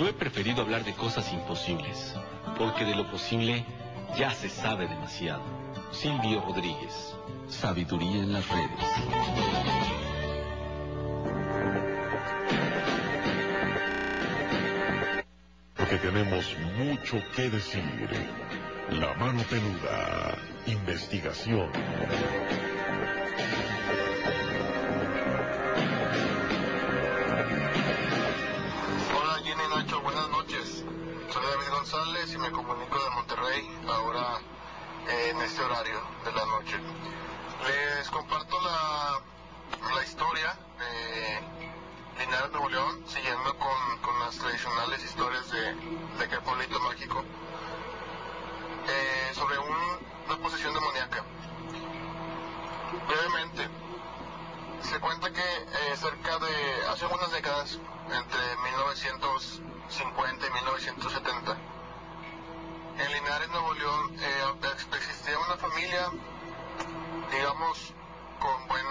Yo he preferido hablar de cosas imposibles, porque de lo posible ya se sabe demasiado. Silvio Rodríguez, Sabiduría en las redes. Porque tenemos mucho que decir. La mano peluda. Investigación. Este horario de la noche. Les comparto la, la historia de Linares, Nuevo León, siguiendo con, las tradicionales historias de, de aquel pueblito mágico, eh, sobre una posesión demoníaca. Brevemente, se cuenta que eh, cerca de hace unas décadas, entre 1950 y 1970, en Linares, Nuevo León, eh, existía una familia, digamos, con buen,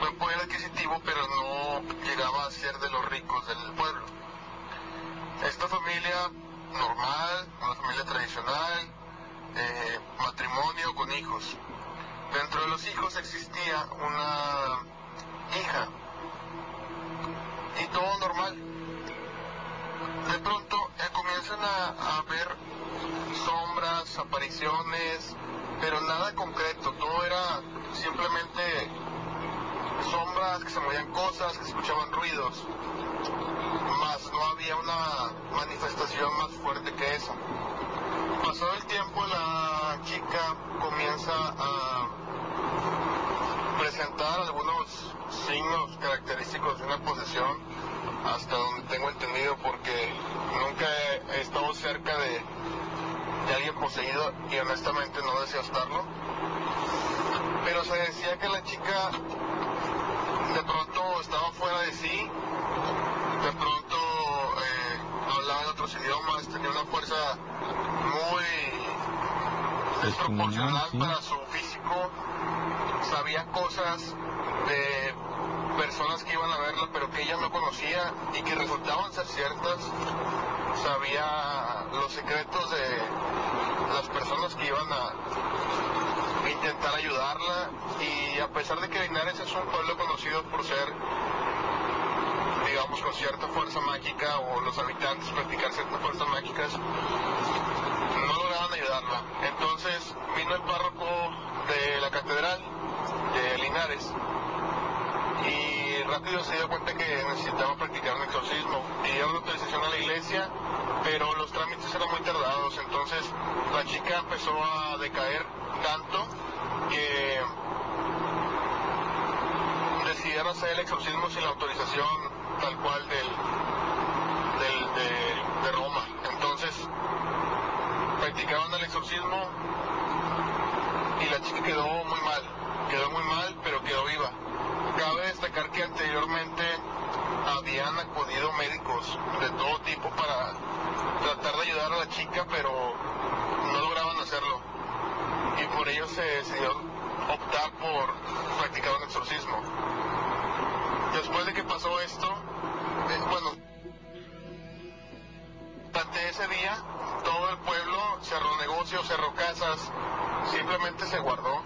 buen poder adquisitivo, pero no llegaba a ser de los ricos del pueblo. Esta familia normal, una familia tradicional, eh, matrimonio con hijos. Dentro de los hijos existía una hija y todo normal. De pronto eh, comienzan a ver sombras, apariciones, pero nada concreto, todo era simplemente sombras, que se movían cosas, que se escuchaban ruidos, más no había una manifestación más fuerte que eso. Pasado el tiempo la chica comienza a presentar algunos signos característicos de una posesión, hasta donde tengo entendido, porque nunca he estado cerca de, de alguien poseído y honestamente no deseo estarlo. Pero se decía que la chica de pronto estaba fuera de sí, de pronto eh, hablaba en otros idiomas, tenía una fuerza muy desproporcional para su físico, sabía cosas de personas que iban a verla pero que ella no conocía y que resultaban ser ciertas sabía los secretos de las personas que iban a intentar ayudarla. Y a pesar de que Linares es un pueblo conocido por ser digamos con cierta fuerza mágica o los habitantes practicar ciertas fuerzas mágicas no lograban ayudarla. Entonces vino el párroco de la catedral de Linares rápido se dio cuenta que necesitaba practicar un exorcismo. Pidieron autorización a la iglesia, pero los trámites eran muy tardados. Entonces la chica empezó a decaer tanto que decidieron hacer el exorcismo sin la autorización tal cual del, del de, de Roma. Entonces practicaban el exorcismo y la chica quedó muy mal, quedó muy mal, pero quedó viva. Habían acudido médicos de todo tipo para tratar de ayudar a la chica, pero no lograban hacerlo. Y por ello se decidió optar por practicar un exorcismo. Después de que pasó esto, eh, bueno, durante ese día todo el pueblo cerró negocios, cerró casas, simplemente se guardó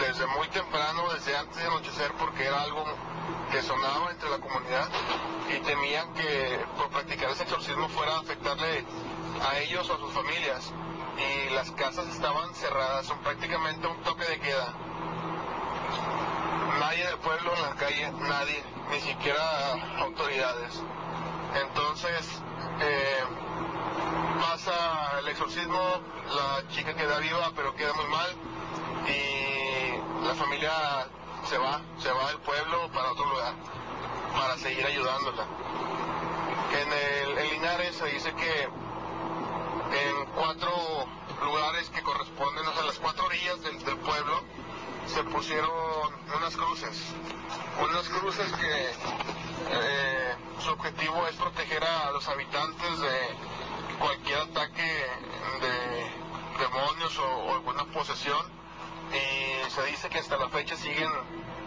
desde muy temprano, desde antes de anochecer, porque era algo que sonaba entre la comunidad y temían que por practicar ese exorcismo fuera a afectarle a ellos o a sus familias. Y las casas estaban cerradas, son prácticamente un toque de queda. Nadie del pueblo en la calle, nadie, ni siquiera autoridades. Entonces, eh, pasa el exorcismo, la chica queda viva, pero queda muy mal. Y la familia se va, se va del pueblo para otro lugar, para seguir ayudándola. En, el, en Linares se dice que en cuatro lugares que corresponden, o sea, las cuatro orillas del, pueblo, se pusieron unas cruces. Unas cruces que eh, su objetivo es proteger a los habitantes de cualquier ataque de demonios o, alguna posesión. Y se dice que hasta la fecha siguen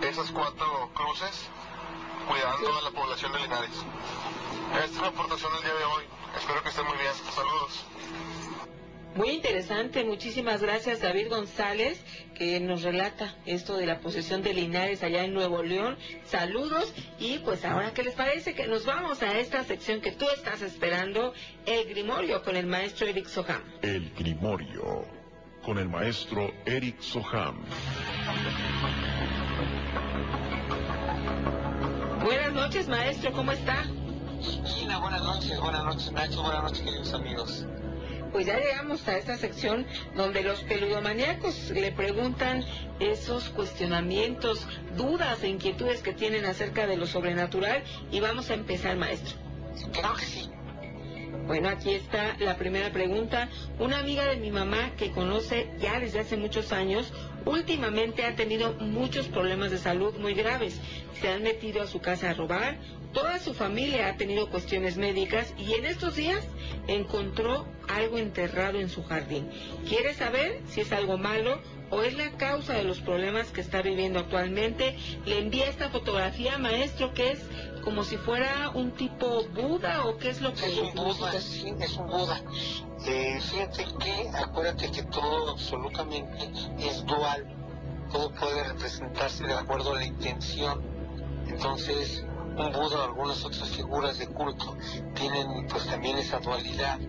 esas cuatro cruces cuidando a la población de Linares. Esta es la aportación del día de hoy. Espero que estén muy bien. Saludos. Muy interesante, muchísimas gracias David González que nos relata esto de la posesión de Linares allá en Nuevo León. Saludos y pues ahora qué les parece que nos vamos a esta sección que tú estás esperando, el Grimorio con el maestro Eric Soham. El Grimorio con el maestro Eric Soham. Buenas noches maestro, ¿cómo está? buenas noches, buenas noches maestro, buenas noches queridos amigos pues ya llegamos a esta sección donde los peludomaníacos le preguntan esos cuestionamientos, dudas e inquietudes que tienen acerca de lo sobrenatural y vamos a empezar, maestro. Claro que sí. Bueno, aquí está la primera pregunta. Una amiga de mi mamá que conoce ya desde hace muchos años, últimamente ha tenido muchos problemas de salud muy graves. Se han metido a su casa a robar, toda su familia ha tenido cuestiones médicas y en estos días encontró algo enterrado en su jardín. Quiere saber si es algo malo o es la causa de los problemas que está viviendo actualmente. Le envía esta fotografía, maestro, que es como si fuera un tipo Buda o qué es lo que es un Buda, sí, es un Buda. Eh, fíjate que, acuérdate que todo absolutamente es dual, todo puede representarse de acuerdo a la intención. Entonces, un Buda o algunas otras figuras de culto tienen pues también esa dualidad.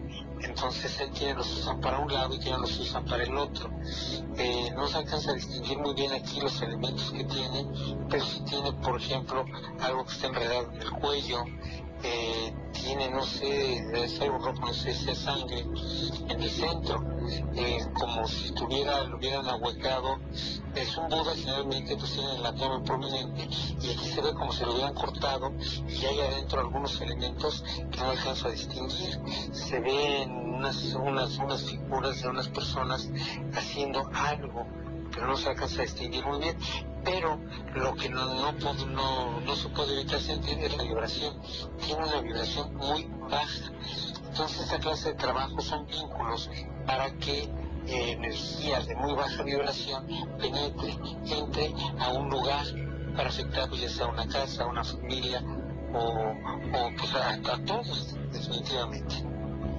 Entonces él tiene los usan para un lado y tiene los usan para el otro. Eh, no se alcanza a distinguir muy bien aquí los elementos que tiene, pero si tiene, por ejemplo, algo que está enredado en el cuello, tiene, no sé, un rojo, no sé es sangre en el centro, eh, como si estuviera, lo hubieran ahuecado. Es un Buda generalmente pues tiene el abdomen prominente y aquí se ve como si lo hubieran cortado y hay adentro algunos elementos que no alcanzo a distinguir. Se ven unas, unas, unas figuras de unas personas haciendo algo pero no se alcanza a distinguir muy bien. Pero lo que no, no, no, no se puede evitar sentir es la vibración. Tiene una vibración muy baja. Entonces esta clase de trabajo son vínculos para que eh, energías de muy baja vibración penetre, entre a un lugar para afectar ya sea una casa, una familia o, o pues a, a todos definitivamente.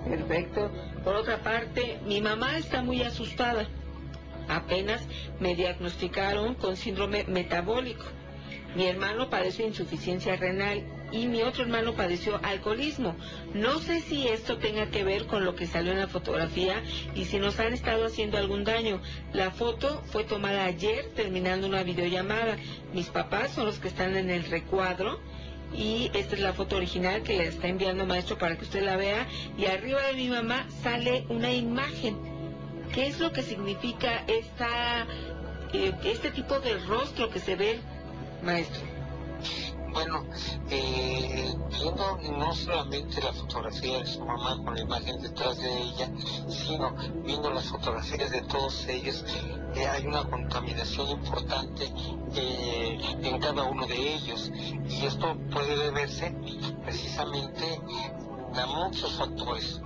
Perfecto. Por otra parte, mi mamá está muy asustada Apenas me diagnosticaron con síndrome metabólico. Mi hermano padece insuficiencia renal y mi otro hermano padeció alcoholismo. No sé si esto tenga que ver con lo que salió en la fotografía y si nos han estado haciendo algún daño. La foto fue tomada ayer terminando una videollamada. Mis papás son los que están en el recuadro y esta es la foto original que le está enviando maestro para que usted la vea y arriba de mi mamá sale una imagen. ¿Qué es lo que significa esta, eh, este tipo de rostro que se ve, maestro? Bueno, eh, viendo no solamente la fotografía de su mamá con la imagen detrás de ella, sino viendo las fotografías de todos ellos, eh, hay una contaminación importante eh, en cada uno de ellos. Y esto puede deberse precisamente a muchos factores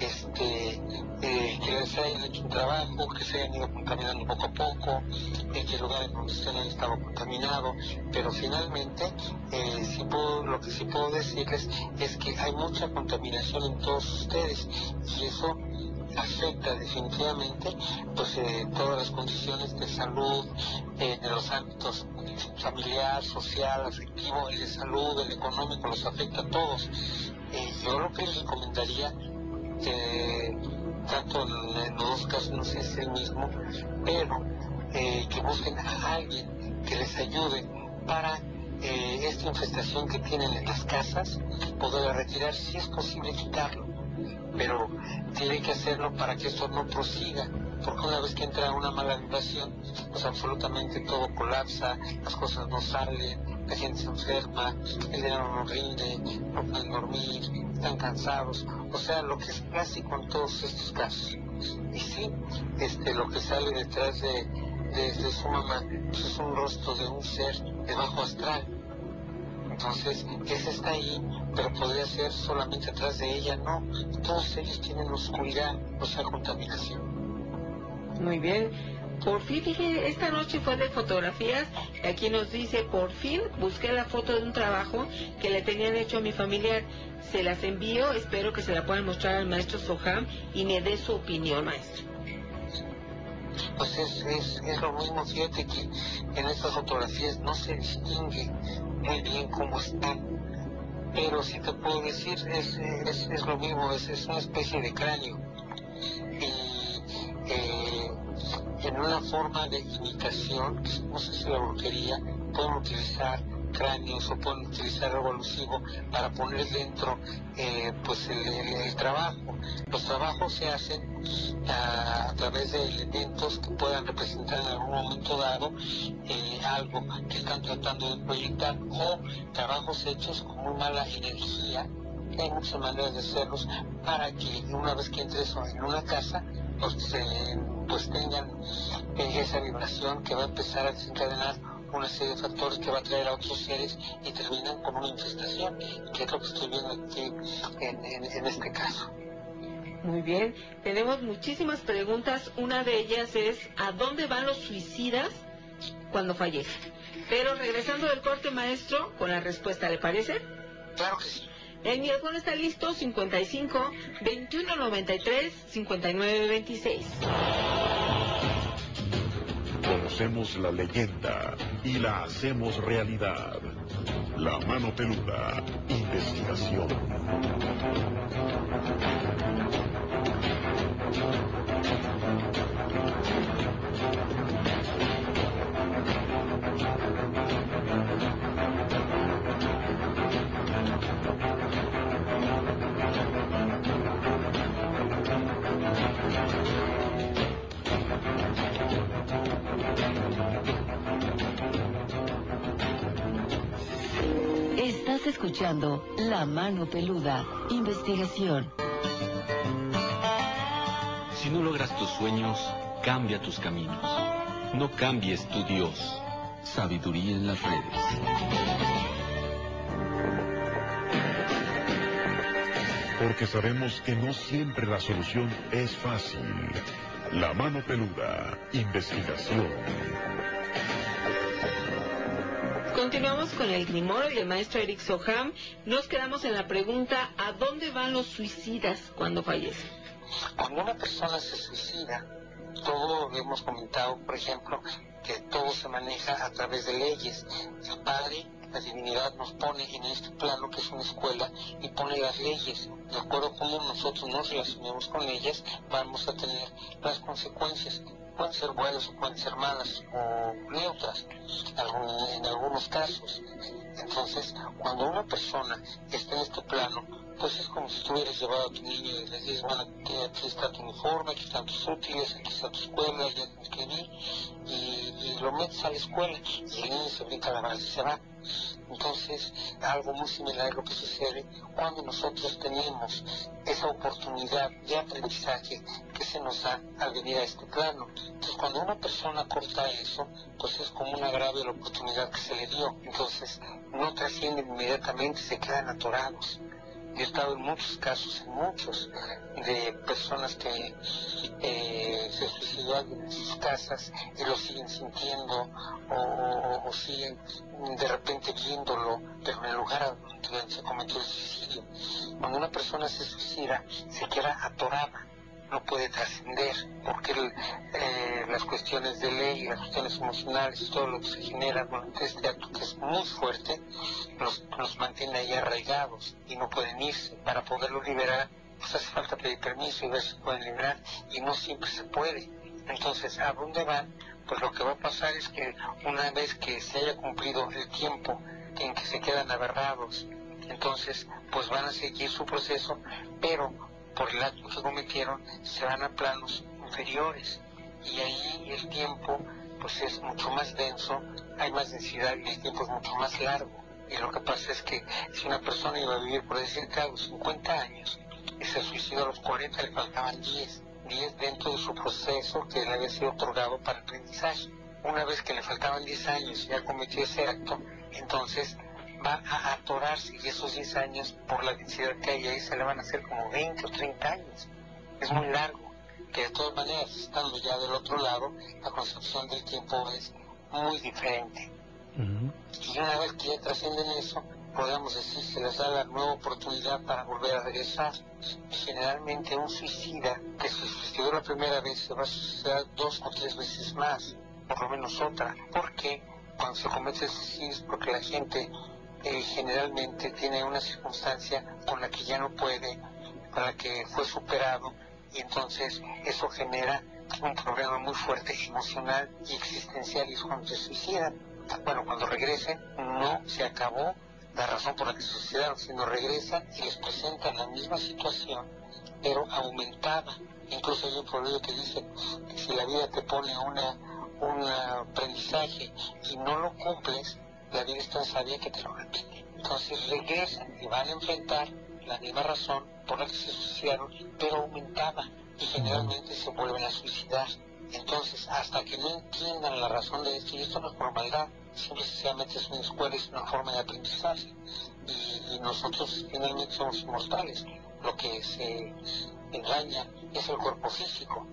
este, eh, que se hayan hecho un trabajo, que se hayan ido contaminando poco a poco, en que el lugar en donde estén estado contaminado, pero finalmente eh, lo que sí puedo decirles es que hay mucha contaminación en todos ustedes y eso afecta definitivamente pues eh, todas las condiciones de salud en los ámbitos familiar, social, afectivo, el de salud, el económico, los afecta a todos. yo lo que les recomendaría que tanto dos casos no sé si mismo, pero eh, que busquen a alguien que les ayude para eh, esta infestación que tienen en las casas, poder retirar, si es posible quitarlo, pero tiene que hacerlo para que esto no prosiga, porque una vez que entra una mala invasión, pues absolutamente todo colapsa, las cosas no salen, la gente se enferma, el dinero no rinde, no pueden dormir, están cansados, o sea, lo que es clásico en todos estos casos. Y sí, este, lo que sale detrás de, de, su mamá pues es un rostro de un ser de bajo astral. Entonces, ese está ahí, pero podría ser solamente atrás de ella, no. Todos ellos tienen oscuridad, o sea, contaminación. Muy bien. Por fin, dije, esta noche fue de fotografías. Aquí nos dice, por fin busqué la foto de un trabajo que le tenían hecho a mi familiar. Se las envío, espero que se la puedan mostrar al maestro Soham y me dé su opinión, maestro. Pues es, es, es lo mismo, fíjate que en estas fotografías no se distingue muy bien cómo están pero sí te puedo decir, es, es, es lo mismo, es, es, una especie de cráneo. En una forma de imitación, no sé si la brujería, pueden utilizar cráneos o pueden utilizar algo para poner dentro eh, pues el, trabajo. Los trabajos se hacen a, través de elementos que puedan representar en algún momento dado eh, algo que están tratando de proyectar o trabajos hechos con muy mala energía. Hay muchas maneras de hacerlos para que una vez que entres en una casa, pues, pues tengan eh, esa vibración que va a empezar a desencadenar una serie de factores que va a traer a otros seres y terminan con una infestación, que es lo que estoy viendo aquí en, este caso. Muy bien, tenemos muchísimas preguntas. Una de ellas es, ¿a dónde van los suicidas cuando fallecen? Pero regresando del corte, maestro, con la respuesta, ¿le parece? Claro que sí. El miércoles está listo, 55 21 93 59 26. Conocemos la leyenda y la hacemos realidad. La mano peluda, investigación. Estás escuchando La Mano Peluda, investigación. Si no logras tus sueños, cambia tus caminos. No cambies tu Dios. Sabiduría en las redes. Porque sabemos que no siempre la solución es fácil. La mano peluda, investigación. Continuamos con el Grimorio y el maestro Eric Soham. Nos quedamos en la pregunta, ¿a dónde van los suicidas cuando fallecen? Cuando una persona se suicida, todo hemos comentado, por ejemplo, que todo se maneja a través de leyes. El padre la divinidad nos pone en este plano que es una escuela y pone las leyes. De acuerdo a cómo nosotros nos relacionemos con ellas, vamos a tener las consecuencias. Pueden ser buenas o pueden ser malas o neutras en algunos casos. Entonces, cuando una persona está en este plano, pues es como si tú hubieras llevado a tu niño y le dices, bueno, aquí está tu uniforme, aquí están tus útiles, aquí está tu escuela, ya que venir, y, lo metes a la escuela, y el niño se brinca la base y se va. Entonces, algo muy similar a lo que sucede cuando nosotros tenemos esa oportunidad de aprendizaje que se nos da al venir a este plano. Entonces, cuando una persona corta eso, pues es como una grave la oportunidad que se le dio. Entonces, no trascienden inmediatamente, se quedan atorados. Yo he estado en muchos casos, en muchos, de personas que eh, se suicidaron en sus casas y lo siguen sintiendo o, siguen de repente viéndolo, pero en el lugar donde se cometió el suicidio. Cuando una persona se suicida, se queda atorada no puede trascender, porque eh, las cuestiones de ley, las cuestiones emocionales, todo lo que se genera durante este acto que es muy fuerte, los, los mantiene ahí arraigados y no pueden irse. Para poderlo liberar, pues hace falta pedir permiso y ver si pueden liberar, y no siempre se puede. Entonces, ¿a dónde van? Pues lo que va a pasar es que una vez que se haya cumplido el tiempo en que se quedan aberrados, entonces pues van a seguir su proceso, pero por el acto que cometieron se van a planos inferiores y ahí el tiempo pues es mucho más denso, hay más densidad y el tiempo es mucho más largo. Y lo que pasa es que si una persona iba a vivir, por decir que a los 50 años, y se suicidó a los 40, le faltaban 10, 10 dentro de su proceso que le había sido otorgado para aprendizaje. Una vez que le faltaban 10 años y ya cometió ese acto, entonces va a atorarse y esos 10 años, por la densidad que hay ahí, se le van a hacer como 20 o 30 años. Es muy largo, que de todas maneras, estando ya del otro lado, la concepción del tiempo es muy diferente. Y una vez que ya trascienden eso, podemos decir, se les da la nueva oportunidad para volver a regresar. Generalmente un suicida que se suicidó la primera vez se va a suicidar dos o tres veces más, por lo menos otra. porque Cuando se comete el suicidio es porque la gente eh, generalmente tiene una circunstancia con la que ya no puede, con la que fue superado, y entonces eso genera un problema muy fuerte emocional y existencial y es cuando se suicidan. Bueno, cuando regresen no se acabó la razón por la que se suicidaron, sino regresan y les presentan la misma situación, pero aumentada. Incluso hay un problema que dice si la vida te pone una, un aprendizaje y no lo cumples, la vida es tan sabia que te lo repite. Entonces regresan y van a enfrentar la misma razón por la que se suicidaron, pero aumentada y generalmente se vuelven a suicidar. Entonces, hasta que no entiendan la razón de esto, y esto no es por maldad, simplemente es una escuela, es una forma de aprendizaje. Y, y nosotros finalmente somos inmortales. Lo que se engaña es el cuerpo físico.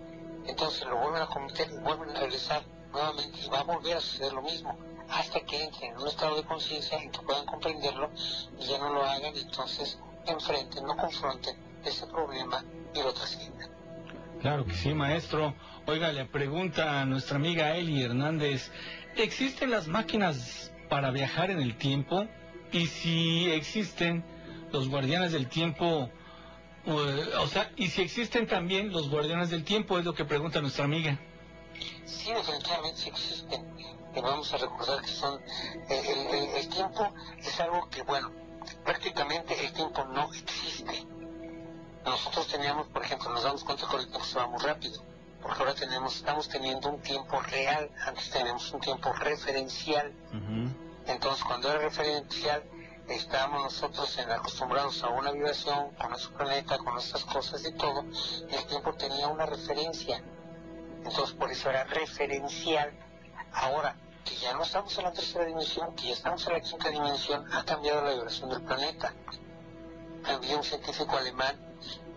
Entonces lo vuelven a cometer y vuelven a regresar nuevamente y va a volver a suceder lo mismo hasta que entren en un estado de conciencia en que puedan comprenderlo y ya no lo hagan y entonces enfrenten, no confronten ese problema y lo trasciendan. Claro que sí, maestro. Oiga, le pregunta a nuestra amiga Eli Hernández, ¿existen las máquinas para viajar en el tiempo? Y si existen los guardianes del tiempo, o sea, y si existen también los guardianes del tiempo, es lo que pregunta nuestra amiga. Sí, definitivamente sí existen vamos a recordar que son el, tiempo es algo que bueno prácticamente el tiempo no existe. Nosotros teníamos por ejemplo nos damos cuenta que se va muy rápido porque ahora tenemos estamos teniendo un tiempo real antes teníamos un tiempo referencial. Entonces cuando era referencial estábamos nosotros en, acostumbrados a una vibración con nuestro planeta con nuestras cosas y todo el tiempo tenía una referencia. Entonces por eso era referencial ahora que ya no estamos en la tercera dimensión, que ya estamos en la quinta dimensión, ha cambiado la vibración del planeta. Había un científico alemán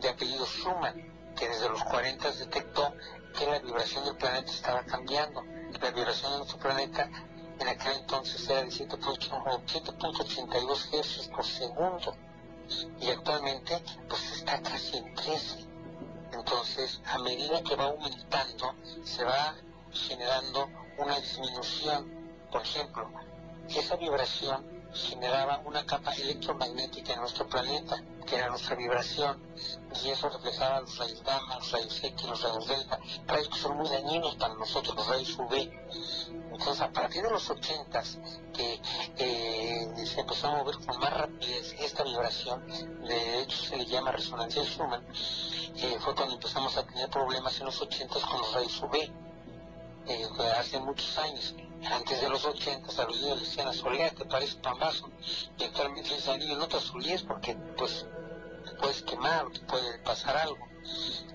de apellido Schumann, que desde los 40 detectó que la vibración del planeta estaba cambiando. La vibración de nuestro planeta en aquel entonces era de 7.82 Hz por segundo y actualmente pues está casi en 13. Entonces, a medida que va aumentando, se va generando una disminución, por ejemplo, esa vibración generaba una capa electromagnética en nuestro planeta, que era nuestra vibración, y eso reflejaba los rayos gamma, los rayos X, los rayos delta, rayos que son muy dañinos para nosotros, los rayos UV. Entonces, a partir de los 80 que eh, se empezó a mover con más rapidez esta vibración, de hecho se le llama resonancia Schumann, eh, fue cuando empezamos a tener problemas en los 80 con los rayos UV, eh, hace muchos años antes de los 80 a los niños les decían a te parece pambazo, y actualmente dicen no te asolíes porque pues te puedes quemar te puede pasar algo.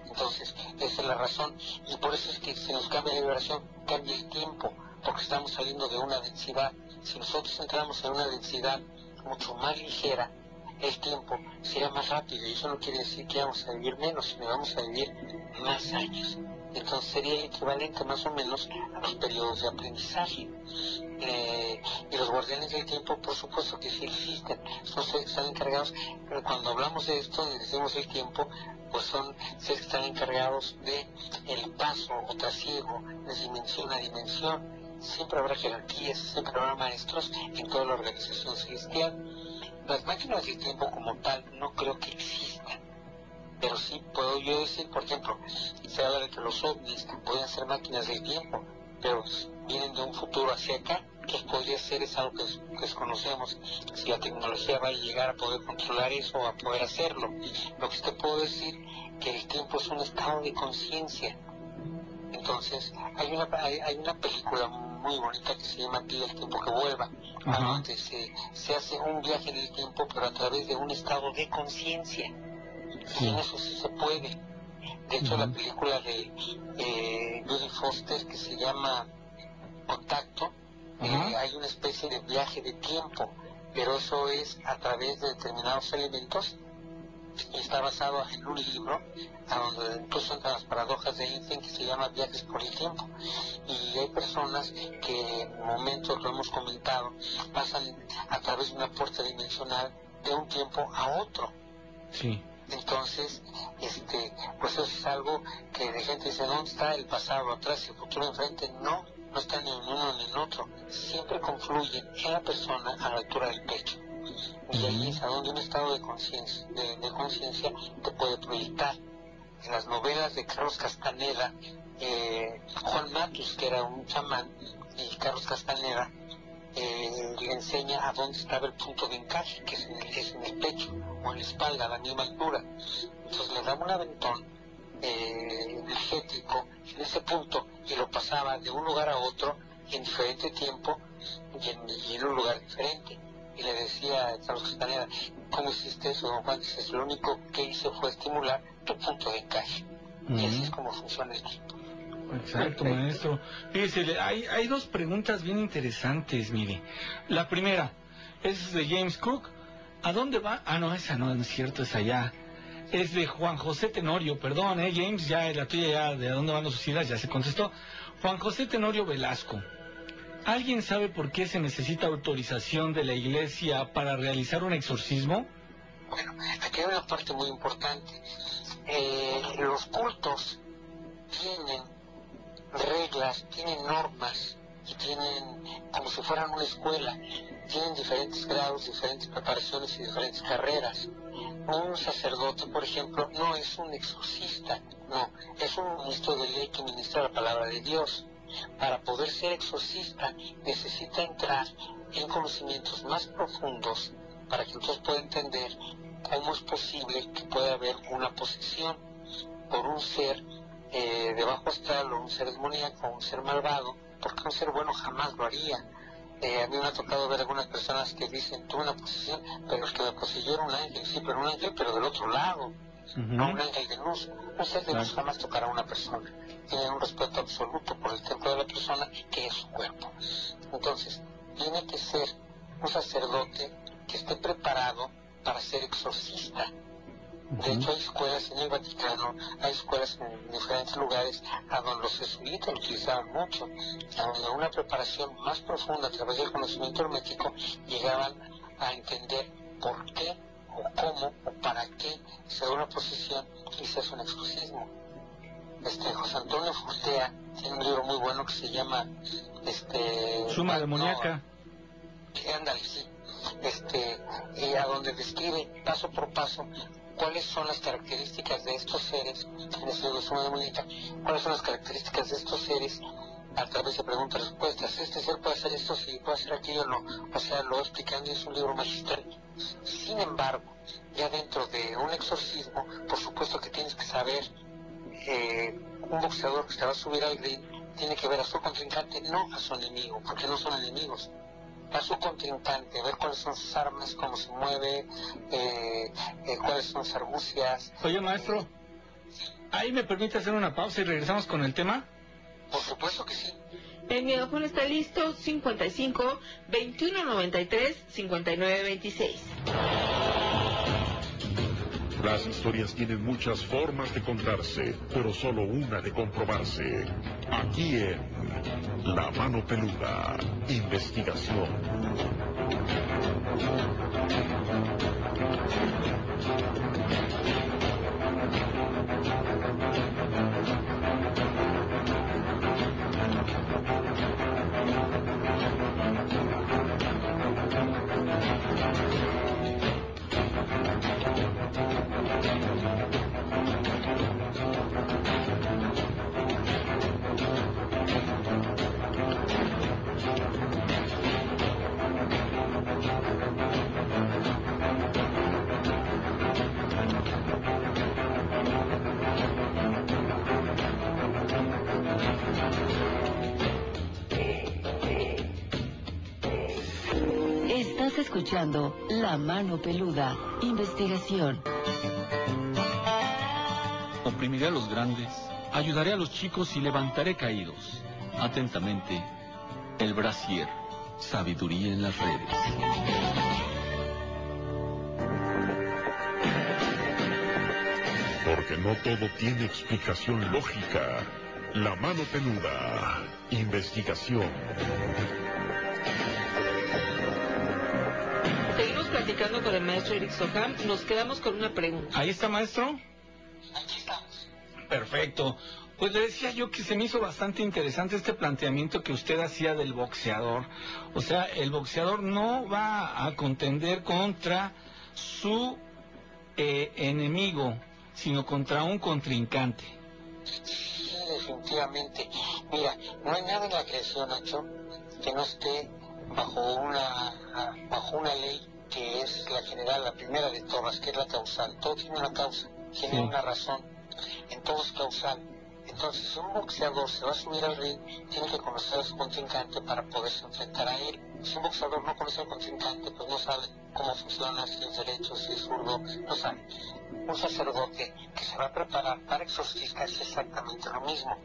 Entonces, esa es la razón, y por eso es que si nos cambia la vibración, cambia el tiempo, porque estamos saliendo de una densidad. Si nosotros entramos en una densidad mucho más ligera, el tiempo será más rápido, y eso no quiere decir que vamos a vivir menos, sino vamos a vivir más años entonces sería el equivalente más o menos a los periodos de aprendizaje. Eh, y los guardianes del tiempo, por supuesto que sí existen, son están encargados, pero cuando hablamos de esto y decimos el tiempo, pues son seres que están encargados de el paso o trasiego de dimensión a dimensión. Siempre habrá jerarquías, siempre habrá maestros en toda la organización celestial. Las máquinas del tiempo como tal no creo que existan pero sí puedo yo decir, por ejemplo, se habla de que los ovnis pueden ser máquinas del tiempo, pero vienen de un futuro hacia acá, que podría ser es algo que, desconocemos, si la tecnología va a llegar a poder controlar eso o a poder hacerlo. Lo que te puedo decir que el tiempo es un estado de conciencia. Entonces, hay una, hay, una película muy bonita que se llama Pide el tiempo que vuelva, donde se, se hace un viaje en el tiempo, pero a través de un estado de conciencia. Sí. eso sí se puede. De hecho, la película de eh, Judy Foster que se llama Contacto, eh, hay una especie de viaje de tiempo, pero eso es a través de determinados elementos y está basado en un libro a donde incluso entran las paradojas de Einstein que se llama Viajes por el Tiempo. Y hay personas que en momentos, lo hemos comentado, pasan a través de una puerta dimensional de un tiempo a otro. Sí. Entonces, este, pues eso es algo que la gente dice, ¿dónde está el pasado atrás y el futuro enfrente? No, no está ni en uno ni en otro. Siempre confluyen en la persona a la altura del pecho. Y ahí es a donde un estado de conciencia de, conciencia te puede proyectar. En las novelas de Carlos Castaneda, eh, Juan Matus, que era un chamán, y Carlos Castaneda eh, le enseña a dónde estaba el punto de encaje, que es en, el, pecho o en la espalda, a la misma altura. Entonces le daba un aventón eh, energético en ese punto y lo pasaba de un lugar a otro en diferente tiempo y en, un lugar diferente. Y le decía a Carlos Castaneda, ¿cómo hiciste eso, don Juan? Dices, lo único que hice fue estimular tu punto de encaje. Y así es como funciona el equipo. Exacto, maestro. Fíjese, hay, hay dos preguntas bien interesantes, mire. La primera es de James Cook. ¿A dónde va? Ah, no, esa no, es cierto, es allá. Es de Juan José Tenorio, perdón, eh, James, ya la tuya ya, de dónde van los ideas, ya se contestó. Juan José Tenorio Velasco. ¿Alguien sabe por qué se necesita autorización de la iglesia para realizar un exorcismo? Bueno, aquí hay una parte muy importante. Eh, los cultos tienen reglas, tienen normas y tienen como si fueran una escuela, tienen diferentes grados, diferentes preparaciones y diferentes carreras. Un sacerdote, por ejemplo, no es un exorcista, no, es un ministro de ley que ministra la palabra de Dios. Para poder ser exorcista necesita entrar en conocimientos más profundos para que entonces pueda entender cómo es posible que pueda haber una posesión por un ser eh, de bajo astral o un ser demoníaco un ser malvado, porque un ser bueno jamás lo haría. Eh, a mí me ha tocado ver algunas personas que dicen, tuve una posesión, pero es que me poseyó era un ángel, sí, pero un ángel, pero del otro lado, no un ángel de luz. Un ser de luz jamás tocará a una persona. Tiene un respeto absoluto por el templo de la persona, que es su cuerpo. Entonces, tiene que ser un sacerdote que esté preparado para ser exorcista, de hecho, hay escuelas en el Vaticano, hay escuelas en diferentes lugares a donde los jesuitas lo utilizaban mucho, a donde una preparación más profunda a través del conocimiento hermético llegaban a entender por qué o cómo o para qué se da una posición y se hace un exorcismo. Este, José Antonio Furtea tiene un libro muy bueno que se llama este, Suma demoníaca. No, ándale, sí este, y a donde describe paso por paso cuáles son las características de estos seres, en resumen de Molita, cuáles son las características de estos seres a través de preguntas y respuestas. Este ser puede hacer esto, sí, puede hacer aquello, no. O sea, lo explicando es un libro magistral. Sin embargo, ya dentro de un exorcismo, por supuesto que tienes que saber, eh, un boxeador que se va a subir al ring tiene que ver a su contrincante, no a su enemigo, porque no son enemigos a su contrincante, ver cuáles son sus armas, cómo se mueve, eh, eh, cuáles son sus argucias. Oye, maestro, ¿ahí me permite hacer una pausa y regresamos con el tema? Por supuesto que sí. El micrófono está listo, 55 21 93 59 26. Las historias tienen muchas formas de contarse, pero solo una de comprobarse. Aquí en La Mano Peluda, investigación. Escuchando La Mano Peluda, investigación. Oprimiré a los grandes, ayudaré a los chicos y levantaré caídos. Atentamente, el brasier, sabiduría en las redes. Porque no todo tiene explicación lógica. La mano peluda. Investigación. Platicando con el maestro Eric Soham. Nos quedamos con una pregunta. ¿Ahí está, maestro? Aquí estamos. Perfecto. Pues le decía yo que se me hizo bastante interesante este planteamiento que usted hacía del boxeador. O sea, el boxeador no va a contender contra su eh, enemigo, sino contra un contrincante. Sí, definitivamente. Mira, no hay nada en la creación, Nacho, que no esté bajo una, bajo una ley que es la general, la primera de todas, que es la causal. Todo tiene una causa, tiene una razón. En todo es causal. Entonces, si un boxeador se va a subir al ring, tiene que conocer a su contrincante para poderse enfrentar a él. Si un boxeador no conoce al contrincante, pues no sabe cómo funciona, si es derecho, si es zurdo, no sabe. Un sacerdote que se va a preparar para exorcistas es exactamente lo mismo.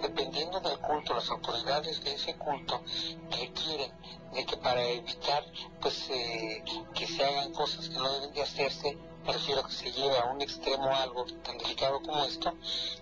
Dependiendo del culto, las autoridades de ese culto requieren de que para evitar pues eh, que se hagan cosas que no deben de hacerse, prefiero que se lleve a un extremo algo tan delicado como esto,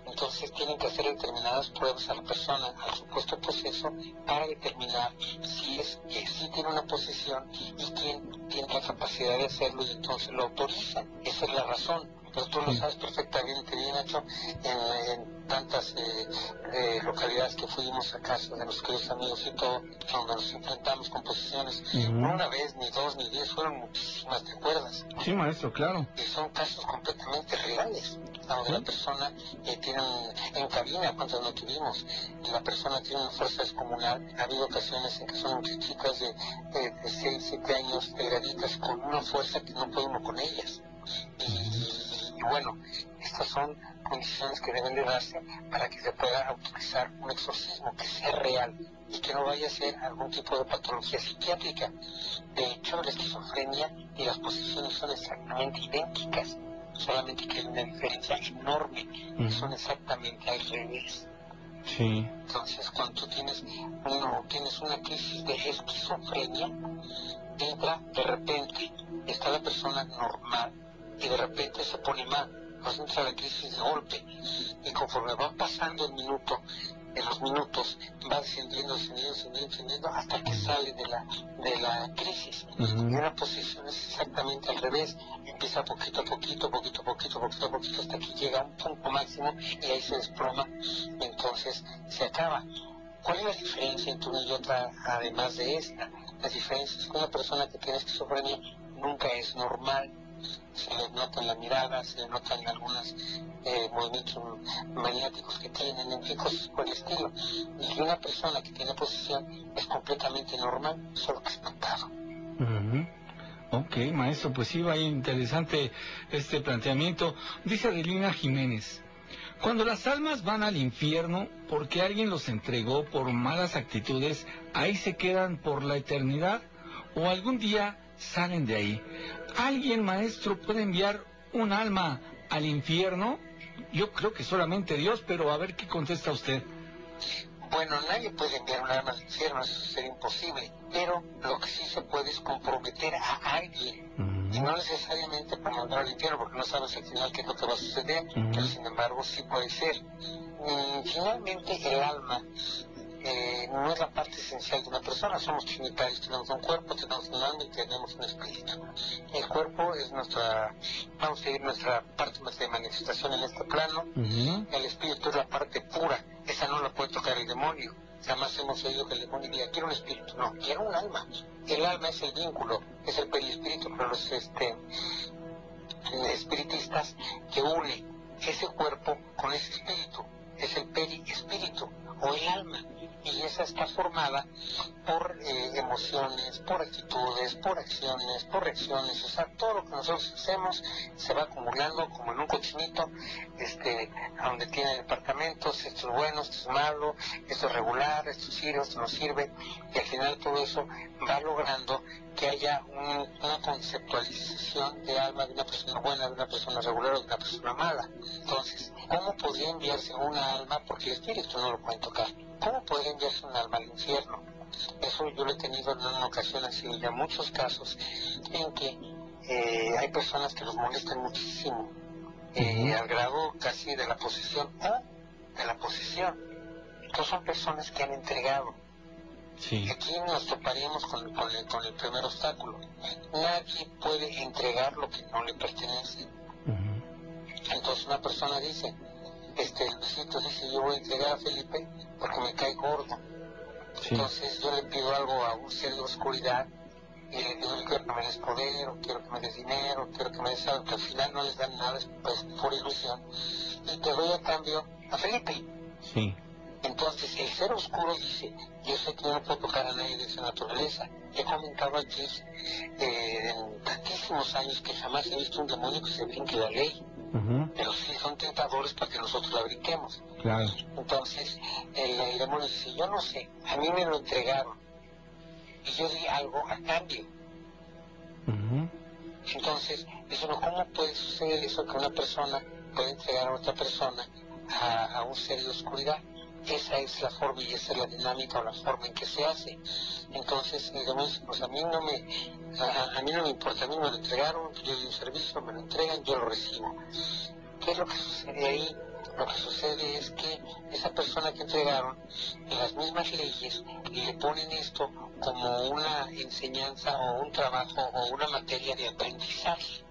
entonces tienen que hacer determinadas pruebas a la persona, al supuesto proceso, para determinar si es que sí tiene una posesión y quién tiene la capacidad de hacerlo y entonces lo autorizan. Esa es la razón. Pero tú lo sabes perfectamente bien, Nacho, en, tantas eh, eh, localidades que fuimos a casa de los queridos amigos y todo, donde nos enfrentamos con posiciones, no una vez, ni dos, ni diez, fueron muchísimas, ¿te acuerdas? Sí, maestro, claro. Y son casos completamente reales, donde la persona eh, tiene, un- en cabina, cuántas no tuvimos, la persona tiene una fuerza descomunal. Ha habido ocasiones en que son chicas de, de, de 6, 7 años, degraditas, con una fuerza que no podemos con ellas. Y bueno, estas son condiciones que deben de darse para que se pueda autorizar un exorcismo que sea real y que no vaya a ser algún tipo de patología psiquiátrica. De hecho, la esquizofrenia y las posesiones son exactamente idénticas, solamente que hay una diferencia enorme, son exactamente al revés. Sí. Entonces, cuando tú tienes, uno, tienes una crisis de esquizofrenia, entra de repente, está la persona normal y de repente se pone mal, pues entra la crisis de golpe. Y conforme va pasando el minuto, en los minutos, va descendiendo, descendiendo, descendiendo, descendiendo, hasta que sale de la, de la crisis. Y una posición es exactamente al revés, empieza poquito a poquito, poquito a poquito, poquito a poquito, hasta que llega a un punto máximo y ahí se desploma, y entonces se acaba. ¿Cuál es la diferencia entre una y otra, además de esta? las diferencias. Una persona que tiene esquizofrenia nunca es normal, se le nota en la mirada, se le nota algunos eh, movimientos maniáticos que tienen, en cosas por el estilo. Y una persona que tiene posesión es completamente normal, solo que espantado. Ok, maestro, pues sí, vaya interesante este planteamiento. Dice Adelina Jiménez, cuando las almas van al infierno porque alguien los entregó por malas actitudes, ahí se quedan por la eternidad o algún día salen de ahí. ¿Alguien, maestro, puede enviar un alma al infierno? Yo creo que solamente Dios, pero a ver qué contesta usted. Bueno, nadie puede enviar un alma al infierno, eso sería imposible, pero lo que sí se puede es comprometer a alguien, y no necesariamente para mandar al infierno, porque no sabes al final qué es lo que va a suceder, pero sin embargo sí puede ser. finalmente el alma eh, no es la parte esencial de una persona, somos trinitarios, tenemos un cuerpo, tenemos un alma y tenemos un espíritu. El cuerpo es nuestra, vamos a decir, nuestra parte de manifestación en este plano, el espíritu es la parte pura, esa no la puede tocar el demonio. Jamás hemos oído que el demonio diga, quiero un espíritu, no, quiero un alma. El alma es el vínculo, es el perispíritu para los este, espiritistas que une ese cuerpo con ese espíritu, es el perispíritu o el alma y esa está formada por eh, emociones, por actitudes, por acciones, por reacciones, o sea, todo lo que nosotros hacemos se va acumulando como en un cochinito, este, donde tiene departamentos, esto es bueno, esto es malo, esto es regular, esto sirve, esto no sirve, y al final todo eso va logrando que haya una conceptualización de alma de una persona buena, de una persona regular o de una persona mala. Entonces, ¿cómo podría enviarse una alma? Porque el espíritu no lo puede tocar. ¿Cómo podría enviarse un alma al infierno? Eso yo lo he tenido en una ocasión, así ya muchos casos en que eh, hay personas que los molestan muchísimo, eh, al grado casi de la posesión o de la posesión. Entonces son personas que han entregado Aquí nos toparíamos con, el, primer obstáculo. Nadie puede entregar lo que no le pertenece. Entonces una persona dice, este Luisito dice, yo voy a entregar a Felipe porque me cae gordo. Entonces yo le pido algo a un ser de oscuridad y le digo, quiero que me des poder, o quiero que me des dinero, quiero que me des algo, que al final no les dan nada, es pues, por ilusión. Y te doy a cambio a Felipe. Sí. Entonces el ser oscuro dice, yo sé que no puedo tocar a nadie de esa naturaleza. He comentado aquí eh, en tantísimos años que jamás he visto un demonio que se brinque la ley. Pero sí son tentadores para que nosotros la brinquemos. Claro. Entonces el, demonio dice, yo no sé, a mí me lo entregaron. Y yo di algo a cambio. Entonces, eso no, ¿cómo puede suceder eso que una persona puede entregar a otra persona a, a un ser de oscuridad? Esa es la forma y esa es la dinámica o la forma en que se hace. Entonces, digamos, pues a mí no me, a, mí no me importa, a mí me lo entregaron, yo doy un servicio, me lo entregan, yo lo recibo. ¿Qué es lo que sucede ahí? Lo que sucede es que esa persona que entregaron, en las mismas leyes, le ponen esto como una enseñanza o un trabajo o una materia de aprendizaje.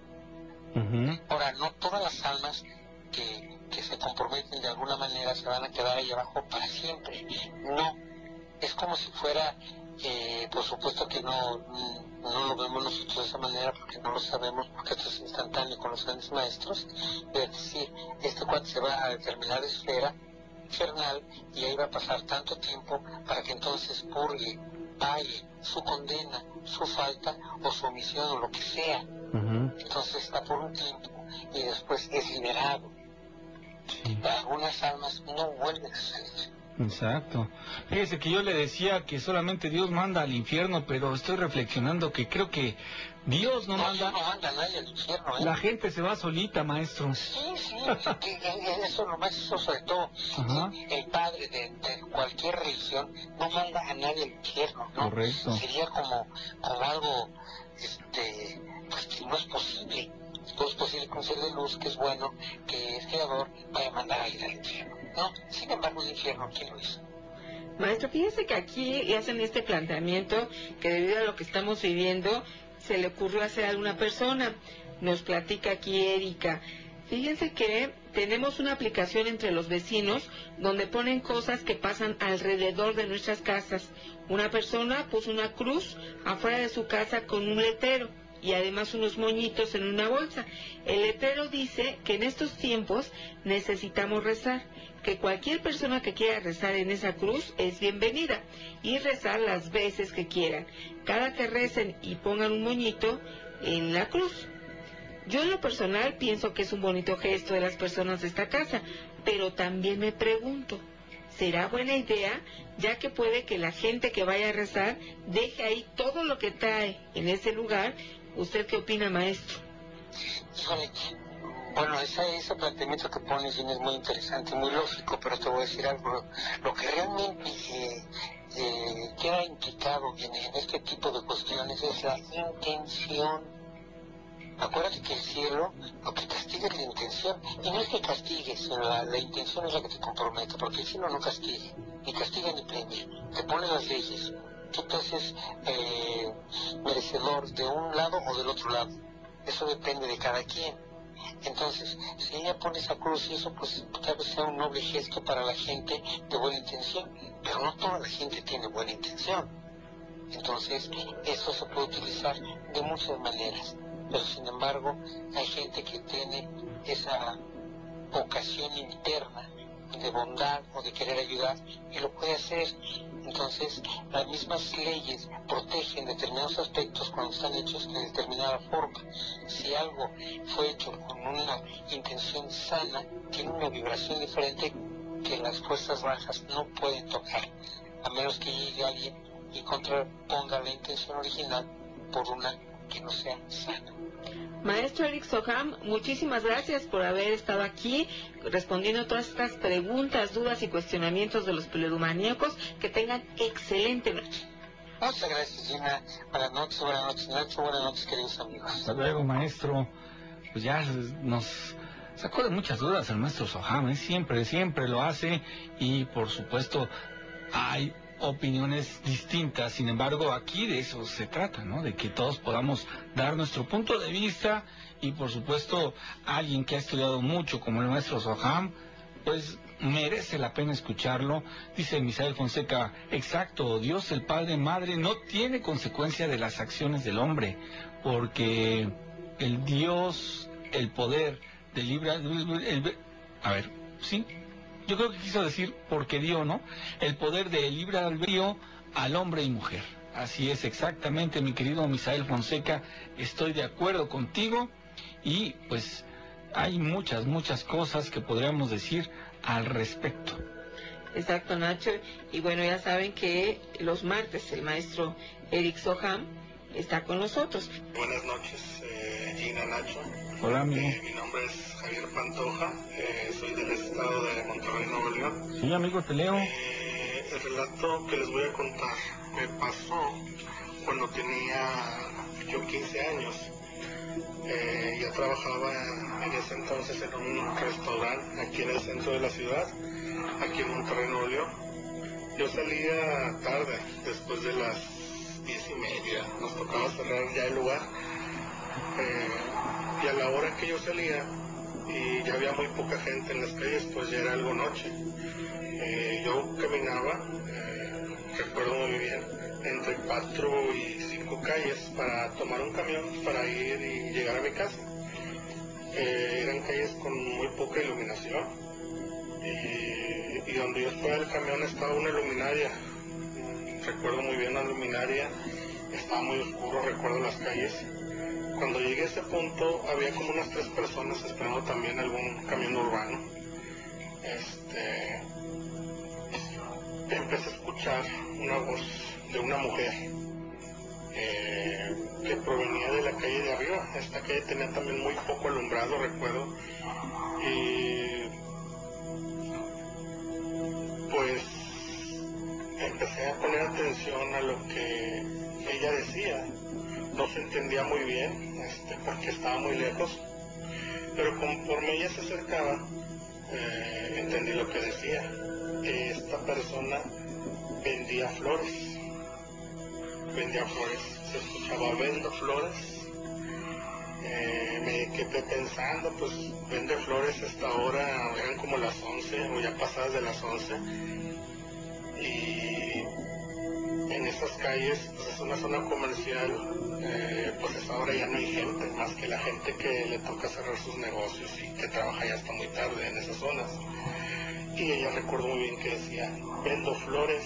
Ahora, no todas las almas que que se comprometen de alguna manera se van a quedar ahí abajo para siempre. No, es como si fuera, eh, por supuesto que no, no lo vemos nosotros de esa manera porque no lo sabemos, porque esto es instantáneo con los grandes maestros, es decir, este cuate se va a determinar esfera infernal y ahí va a pasar tanto tiempo para que entonces purgue, pague su condena, su falta o su omisión o lo que sea. Entonces está por un tiempo y después es liberado algunas almas no vuelven a salir. Exacto. Fíjese que yo le decía que solamente Dios manda al infierno, pero estoy reflexionando que creo que Dios no, manda. No manda a nadie al infierno. ¿eh? La gente se va solita, maestro. Sí, sí, eso lo más eso sobre todo. El padre de, cualquier religión no manda a nadie al infierno, ¿no? Correcto. Sería como, como algo, este, pues que no es posible es posible con ser de luz, que es bueno, que es creador, vaya a mandar a alguien al infierno. No, sin embargo el infierno, ¿quién lo hizo? Maestro, fíjese que aquí hacen este planteamiento que debido a lo que estamos viviendo se le ocurrió hacer a una persona. Nos platica aquí Erika. Fíjense que tenemos una aplicación entre los vecinos donde ponen cosas que pasan alrededor de nuestras casas. Una persona puso una cruz afuera de su casa con un letero y además unos moñitos en una bolsa. El letrero dice que en estos tiempos necesitamos rezar, que cualquier persona que quiera rezar en esa cruz es bienvenida y rezar las veces que quieran. Cada que recen y pongan un moñito en la cruz. Yo en lo personal pienso que es un bonito gesto de las personas de esta casa, pero también me pregunto, ¿será buena idea ya que puede que la gente que vaya a rezar deje ahí todo lo que trae en ese lugar ¿Usted qué opina, maestro? bueno, ese, ese planteamiento que pones es muy interesante, muy lógico, pero te voy a decir algo. Lo que realmente eh, queda implicado en, este tipo de cuestiones es la intención. Acuérdate que el cielo lo que castiga es la intención. Y no es que castigues, la, la intención es la que te compromete, porque el cielo no castiga, ni castiga ni premia. Te pone las leyes, haces eh, merecedor de un lado o del otro lado. Eso depende de cada quien. Entonces, si ella pone esa cruz y eso pues tal vez sea un noble gesto para la gente de buena intención, pero no toda la gente tiene buena intención. Entonces, eso se puede utilizar de muchas maneras. Pero sin embargo, hay gente que tiene esa vocación interna de bondad o de querer ayudar y lo puede hacer entonces, las mismas leyes protegen determinados aspectos cuando están hechos de determinada forma. Si algo fue hecho con una intención sana, tiene una vibración diferente que las fuerzas bajas no pueden tocar, a menos que llegue alguien y contraponga la intención original por una que no sea sana. Maestro Eric Soham, muchísimas gracias por haber estado aquí respondiendo todas estas preguntas, dudas y cuestionamientos de los pledomaníacos. Que tengan excelente noche. Muchas gracias, Gina. Buenas noches, buenas noches, Nacho. Buenas noches, queridos amigos. Hasta luego, maestro. Pues ya nos sacó de muchas dudas el maestro Soham. ¿eh? Siempre, siempre lo hace. Y por supuesto, hay opiniones distintas. Sin embargo, aquí de eso se trata, ¿no? De que todos podamos dar nuestro punto de vista y, por supuesto, alguien que ha estudiado mucho como el maestro Soham, pues merece la pena escucharlo. Dice Misael Fonseca, exacto, Dios el Padre Madre no tiene consecuencia de las acciones del hombre, porque el Dios, el poder del libre... a ver, sí, yo creo que quiso decir porque dio, ¿no? El poder de libre albedrío al hombre y mujer. Así es exactamente, mi querido Misael Fonseca, estoy de acuerdo contigo y pues hay muchas, muchas cosas que podríamos decir al respecto. Exacto, Nacho. Y bueno, ya saben que los martes el maestro Eric Soham está con nosotros. Buenas noches, eh, Gina Nacho. Hola, amigo. Eh, mi nombre es Javier Pantoja, eh, soy del estado de Monterrey, Nuevo León. Sí, amigo, te leo. Eh, el relato que les voy a contar me pasó cuando tenía yo 15 años. ya trabajaba en ese entonces en un restaurante aquí en el centro de la ciudad, aquí en Monterrey, Nuevo León. Yo salía tarde, después de las diez y media, nos tocaba cerrar ya el lugar y a la hora que yo salía y ya había muy poca gente en las calles, pues ya era algo noche. Eh, yo caminaba, eh, recuerdo muy bien, entre cuatro y cinco calles para tomar un camión para ir y llegar a mi casa. Eh, eran calles con muy poca iluminación y, y donde yo estaba el camión estaba una luminaria. Recuerdo muy bien la luminaria, estaba muy oscuro, recuerdo las calles cuando llegué a ese punto había como unas tres personas esperando también algún camión urbano. Este, empecé a escuchar una voz de una mujer eh, que provenía de la calle de arriba. Esta calle tenía también muy poco alumbrado, recuerdo. Y pues empecé a poner atención a lo que ella decía no se entendía muy bien este, porque estaba muy lejos, pero conforme ella se acercaba, eh, entendí lo que decía, que esta persona vendía flores, vendía flores, se escuchaba vendo flores, eh, me quedé pensando, pues vende flores hasta ahora, eran como las 11 o ya pasadas de las 11. Y en esas calles, pues es una zona comercial, eh, pues ahora ya no hay gente, más que la gente que le toca cerrar sus negocios y que trabaja ya hasta muy tarde en esas zonas. Y ella recuerdo muy bien que decía, vendo flores,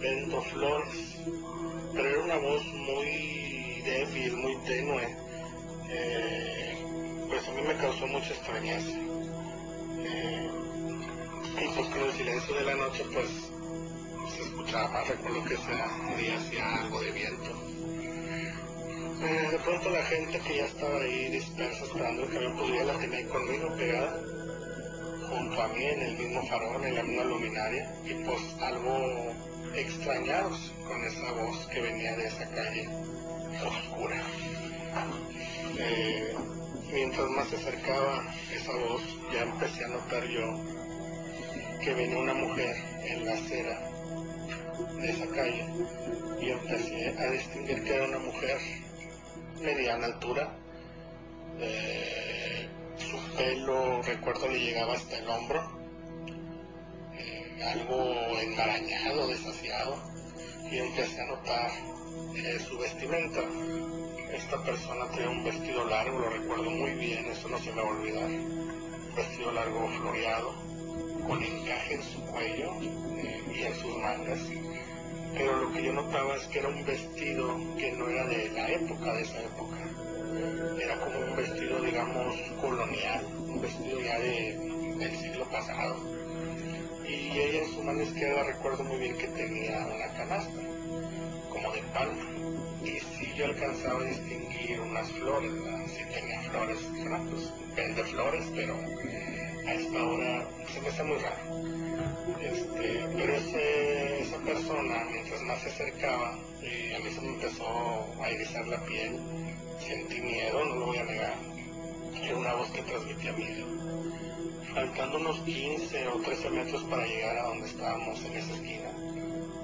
vendo flores, pero era una voz muy débil, muy tenue. Eh, pues a mí me causó mucha extrañeza. Eh, y pues con el silencio de la noche, pues se escuchaba, recuerdo que ese día hacía algo de viento. Eh, de pronto la gente que ya estaba ahí dispersa esperando camión, pues ya la tenía conmigo pegada, junto a mí en el mismo farol, en la misma luminaria, y pues algo extrañados con esa voz que venía de esa calle oscura. Eh, mientras más se acercaba esa voz, ya empecé a notar yo que venía una mujer en la acera de esa calle y empecé a distinguir que era una mujer mediana altura. Eh, su pelo, recuerdo, le llegaba hasta el hombro, eh, algo enmarañado, desasiado, y empecé a notar eh, su vestimenta esta persona tenía un vestido largo, lo recuerdo muy bien, eso no se me va a olvidar. Un vestido largo floreado, con encaje en su cuello eh, y en sus mangas. Pero lo que yo notaba es que era un vestido que no era de la época, de esa época. Era como un vestido, digamos, colonial, un vestido ya del siglo pasado. Y ella en su mano izquierda recuerdo muy bien que tenía una canasta, como de palma y si yo alcanzaba a distinguir unas flores, si tenía flores, pues vende flores, pero a esta hora se me hace muy raro. Este, pero esa persona, mientras más se acercaba, y a mí se me empezó a erizar la piel, sentí miedo, no lo voy a negar, era una voz que transmitía miedo. Faltando unos 15 o 13 metros para llegar a donde estábamos en esa esquina,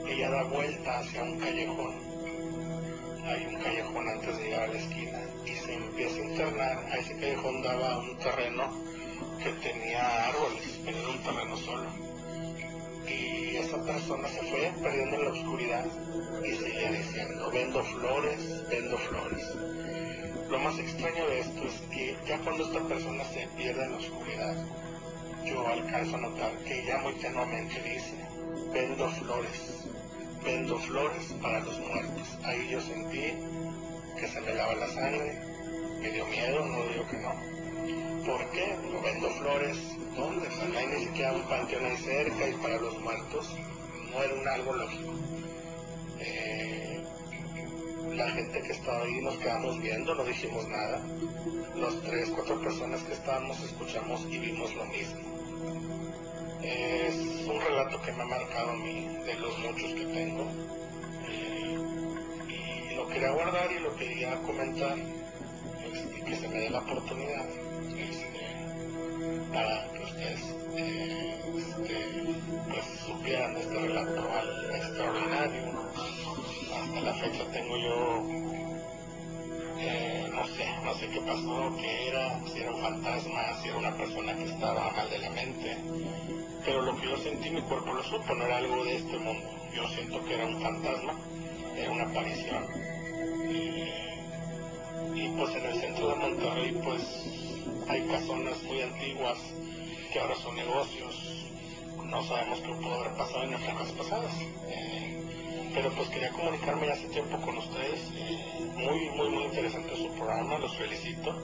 ella da vuelta hacia un callejón hay un callejón antes de llegar a la esquina y se empieza a internar, a ese callejón daba un terreno que tenía árboles, era un terreno solo. Y esa persona se fue perdiendo en la oscuridad y seguía diciendo, vendo flores, vendo flores. Lo más extraño de esto es que ya cuando esta persona se pierde en la oscuridad, yo alcanzo a notar que ya muy tenuamente dice, vendo flores, vendo flores para los muertos. Ahí yo sentí que se me lava la sangre, me dio miedo, no digo que no. ¿Por qué? No vendo flores, ¿dónde? No hay ni siquiera un panteón ahí cerca y para los muertos no era un algo lógico. Eh, la gente que estaba ahí nos quedamos viendo, no dijimos nada. Los tres, cuatro personas que estábamos escuchamos y vimos lo mismo. Es un relato que me ha marcado a mí, de los muchos que tengo. y lo quería guardar y lo quería comentar, este, que se me dé la oportunidad para que ustedes este, pues, supieran este relato extraordinario. Hasta la fecha tengo yo eh, no sé, no sé qué pasó, qué era, si era un fantasma, si era una persona que estaba mal de la mente, pero lo que yo sentí mi cuerpo lo supo, no era algo de este mundo. Yo siento que era un fantasma, era una aparición. Y, pues en el centro de Monterrey pues hay casonas muy antiguas que ahora son negocios. No sabemos qué pudo haber pasado en épocas pasadas. Eh, pero pues quería comunicarme ya hace tiempo con ustedes. Eh, muy, muy, muy interesante su programa, los felicito.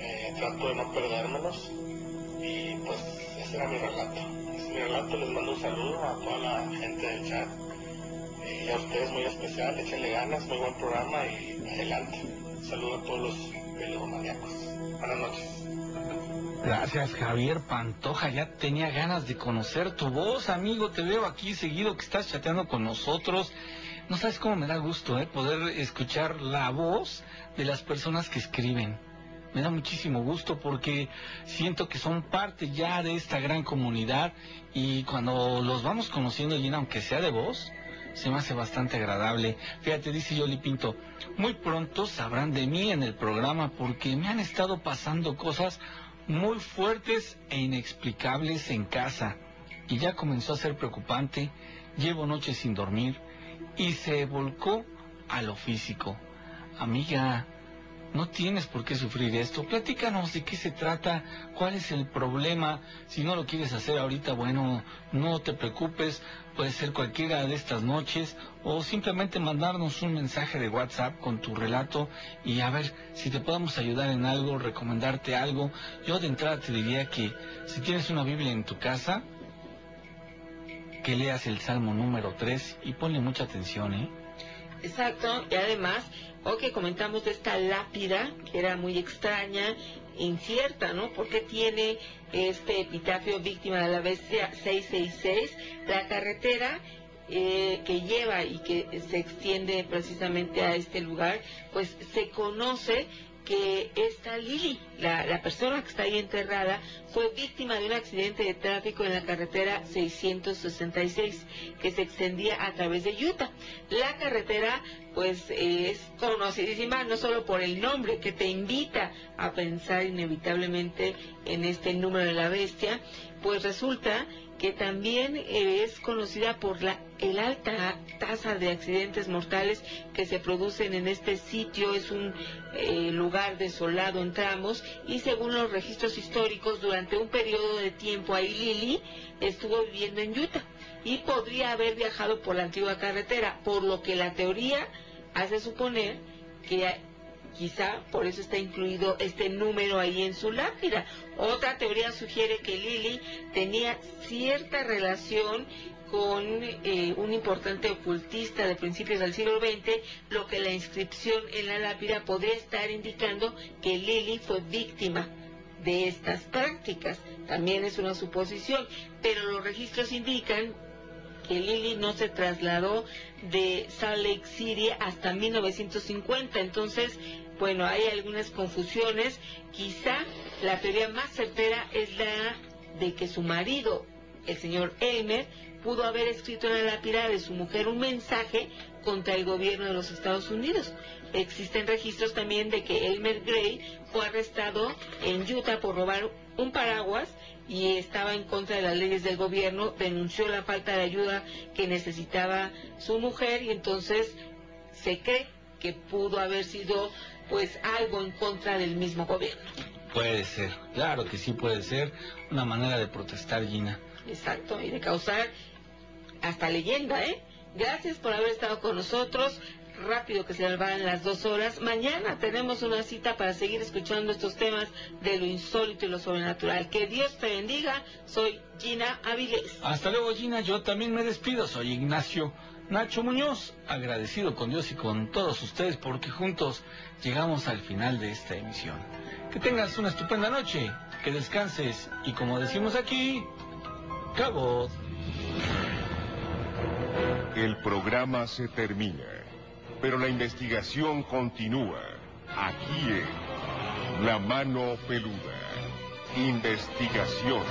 Eh, trato de no perdérmelos. Y pues ese era mi relato. es mi relato, les mando un saludo a toda la gente del chat. Y a ustedes muy especial, échenle ganas, muy buen programa y adelante. Saludo a todos los Gracias Javier Pantoja, ya tenía ganas de conocer tu voz, amigo, te veo aquí seguido que estás chateando con nosotros. No sabes cómo me da gusto ¿eh? poder escuchar la voz de las personas que escriben. Me da muchísimo gusto porque siento que son parte ya de esta gran comunidad y cuando los vamos conociendo, y aunque sea de voz, se me hace bastante agradable. Fíjate, dice Yoli Pinto, muy pronto sabrán de mí en el programa porque me han estado pasando cosas muy fuertes e inexplicables en casa. Y ya comenzó a ser preocupante, llevo noches sin dormir y se volcó a lo físico. Amiga, no tienes por qué sufrir esto. Platícanos de qué se trata, cuál es el problema. Si no lo quieres hacer ahorita, bueno, no te preocupes. Puede ser cualquiera de estas noches o simplemente mandarnos un mensaje de WhatsApp con tu relato y a ver si te podemos ayudar en algo, recomendarte algo. Yo de entrada te diría que si tienes una Biblia en tu casa, que leas el Salmo número 3 y ponle mucha atención, ¿eh? Exacto, y además o que comentamos de esta lápida, que era muy extraña, incierta, ¿no? Porque tiene este epitafio víctima de la bestia 666, la carretera eh, que lleva y que se extiende precisamente a este lugar, pues se conoce que esta Lili, la, persona que está ahí enterrada, fue víctima de un accidente de tráfico en la carretera 666 que se extendía a través de Utah. La carretera pues es conocidísima no solo por el nombre que te invita a pensar inevitablemente en este número de la bestia, pues resulta que también es conocida por la el alta tasa de accidentes mortales que se producen en este sitio. Es un eh, lugar desolado en tramos y según los registros históricos, durante un periodo de tiempo ahí Lili estuvo viviendo en Utah y podría haber viajado por la antigua carretera, por lo que la teoría hace suponer que quizá por eso está incluido este número ahí en su lápida. Otra teoría sugiere que Lili tenía cierta relación con eh, un importante ocultista de principios del siglo XX, lo que la inscripción en la lápida podría estar indicando que Lili fue víctima de estas prácticas. También es una suposición, pero los registros indican que Lili no se trasladó de Salt Lake City hasta 1950. Entonces, bueno, hay algunas confusiones. Quizá la teoría más certera es la de que su marido, el señor Elmer, pudo haber escrito en la lápida de su mujer un mensaje contra el gobierno de los Estados Unidos. Existen registros también de que Elmer Gray fue arrestado en Utah por robar un paraguas y estaba en contra de las leyes del gobierno, denunció la falta de ayuda que necesitaba su mujer y entonces se cree que pudo haber sido pues algo en contra del mismo gobierno. Puede ser, claro que sí puede ser una manera de protestar, Gina. Exacto, y de causar hasta leyenda, ¿eh? Gracias por haber estado con nosotros. Rápido que se van las dos horas. Mañana tenemos una cita para seguir escuchando estos temas de lo insólito y lo sobrenatural. Que Dios te bendiga. Soy Gina Avilés. Hasta luego, Gina. Yo también me despido. Soy Ignacio Nacho Muñoz. Agradecido con Dios y con todos ustedes porque juntos llegamos al final de esta emisión. Que tengas una estupenda noche. Que descanses. Y como decimos aquí, cabo. El programa se termina, pero la investigación continúa. Aquí en La Mano Peluda. Investigación.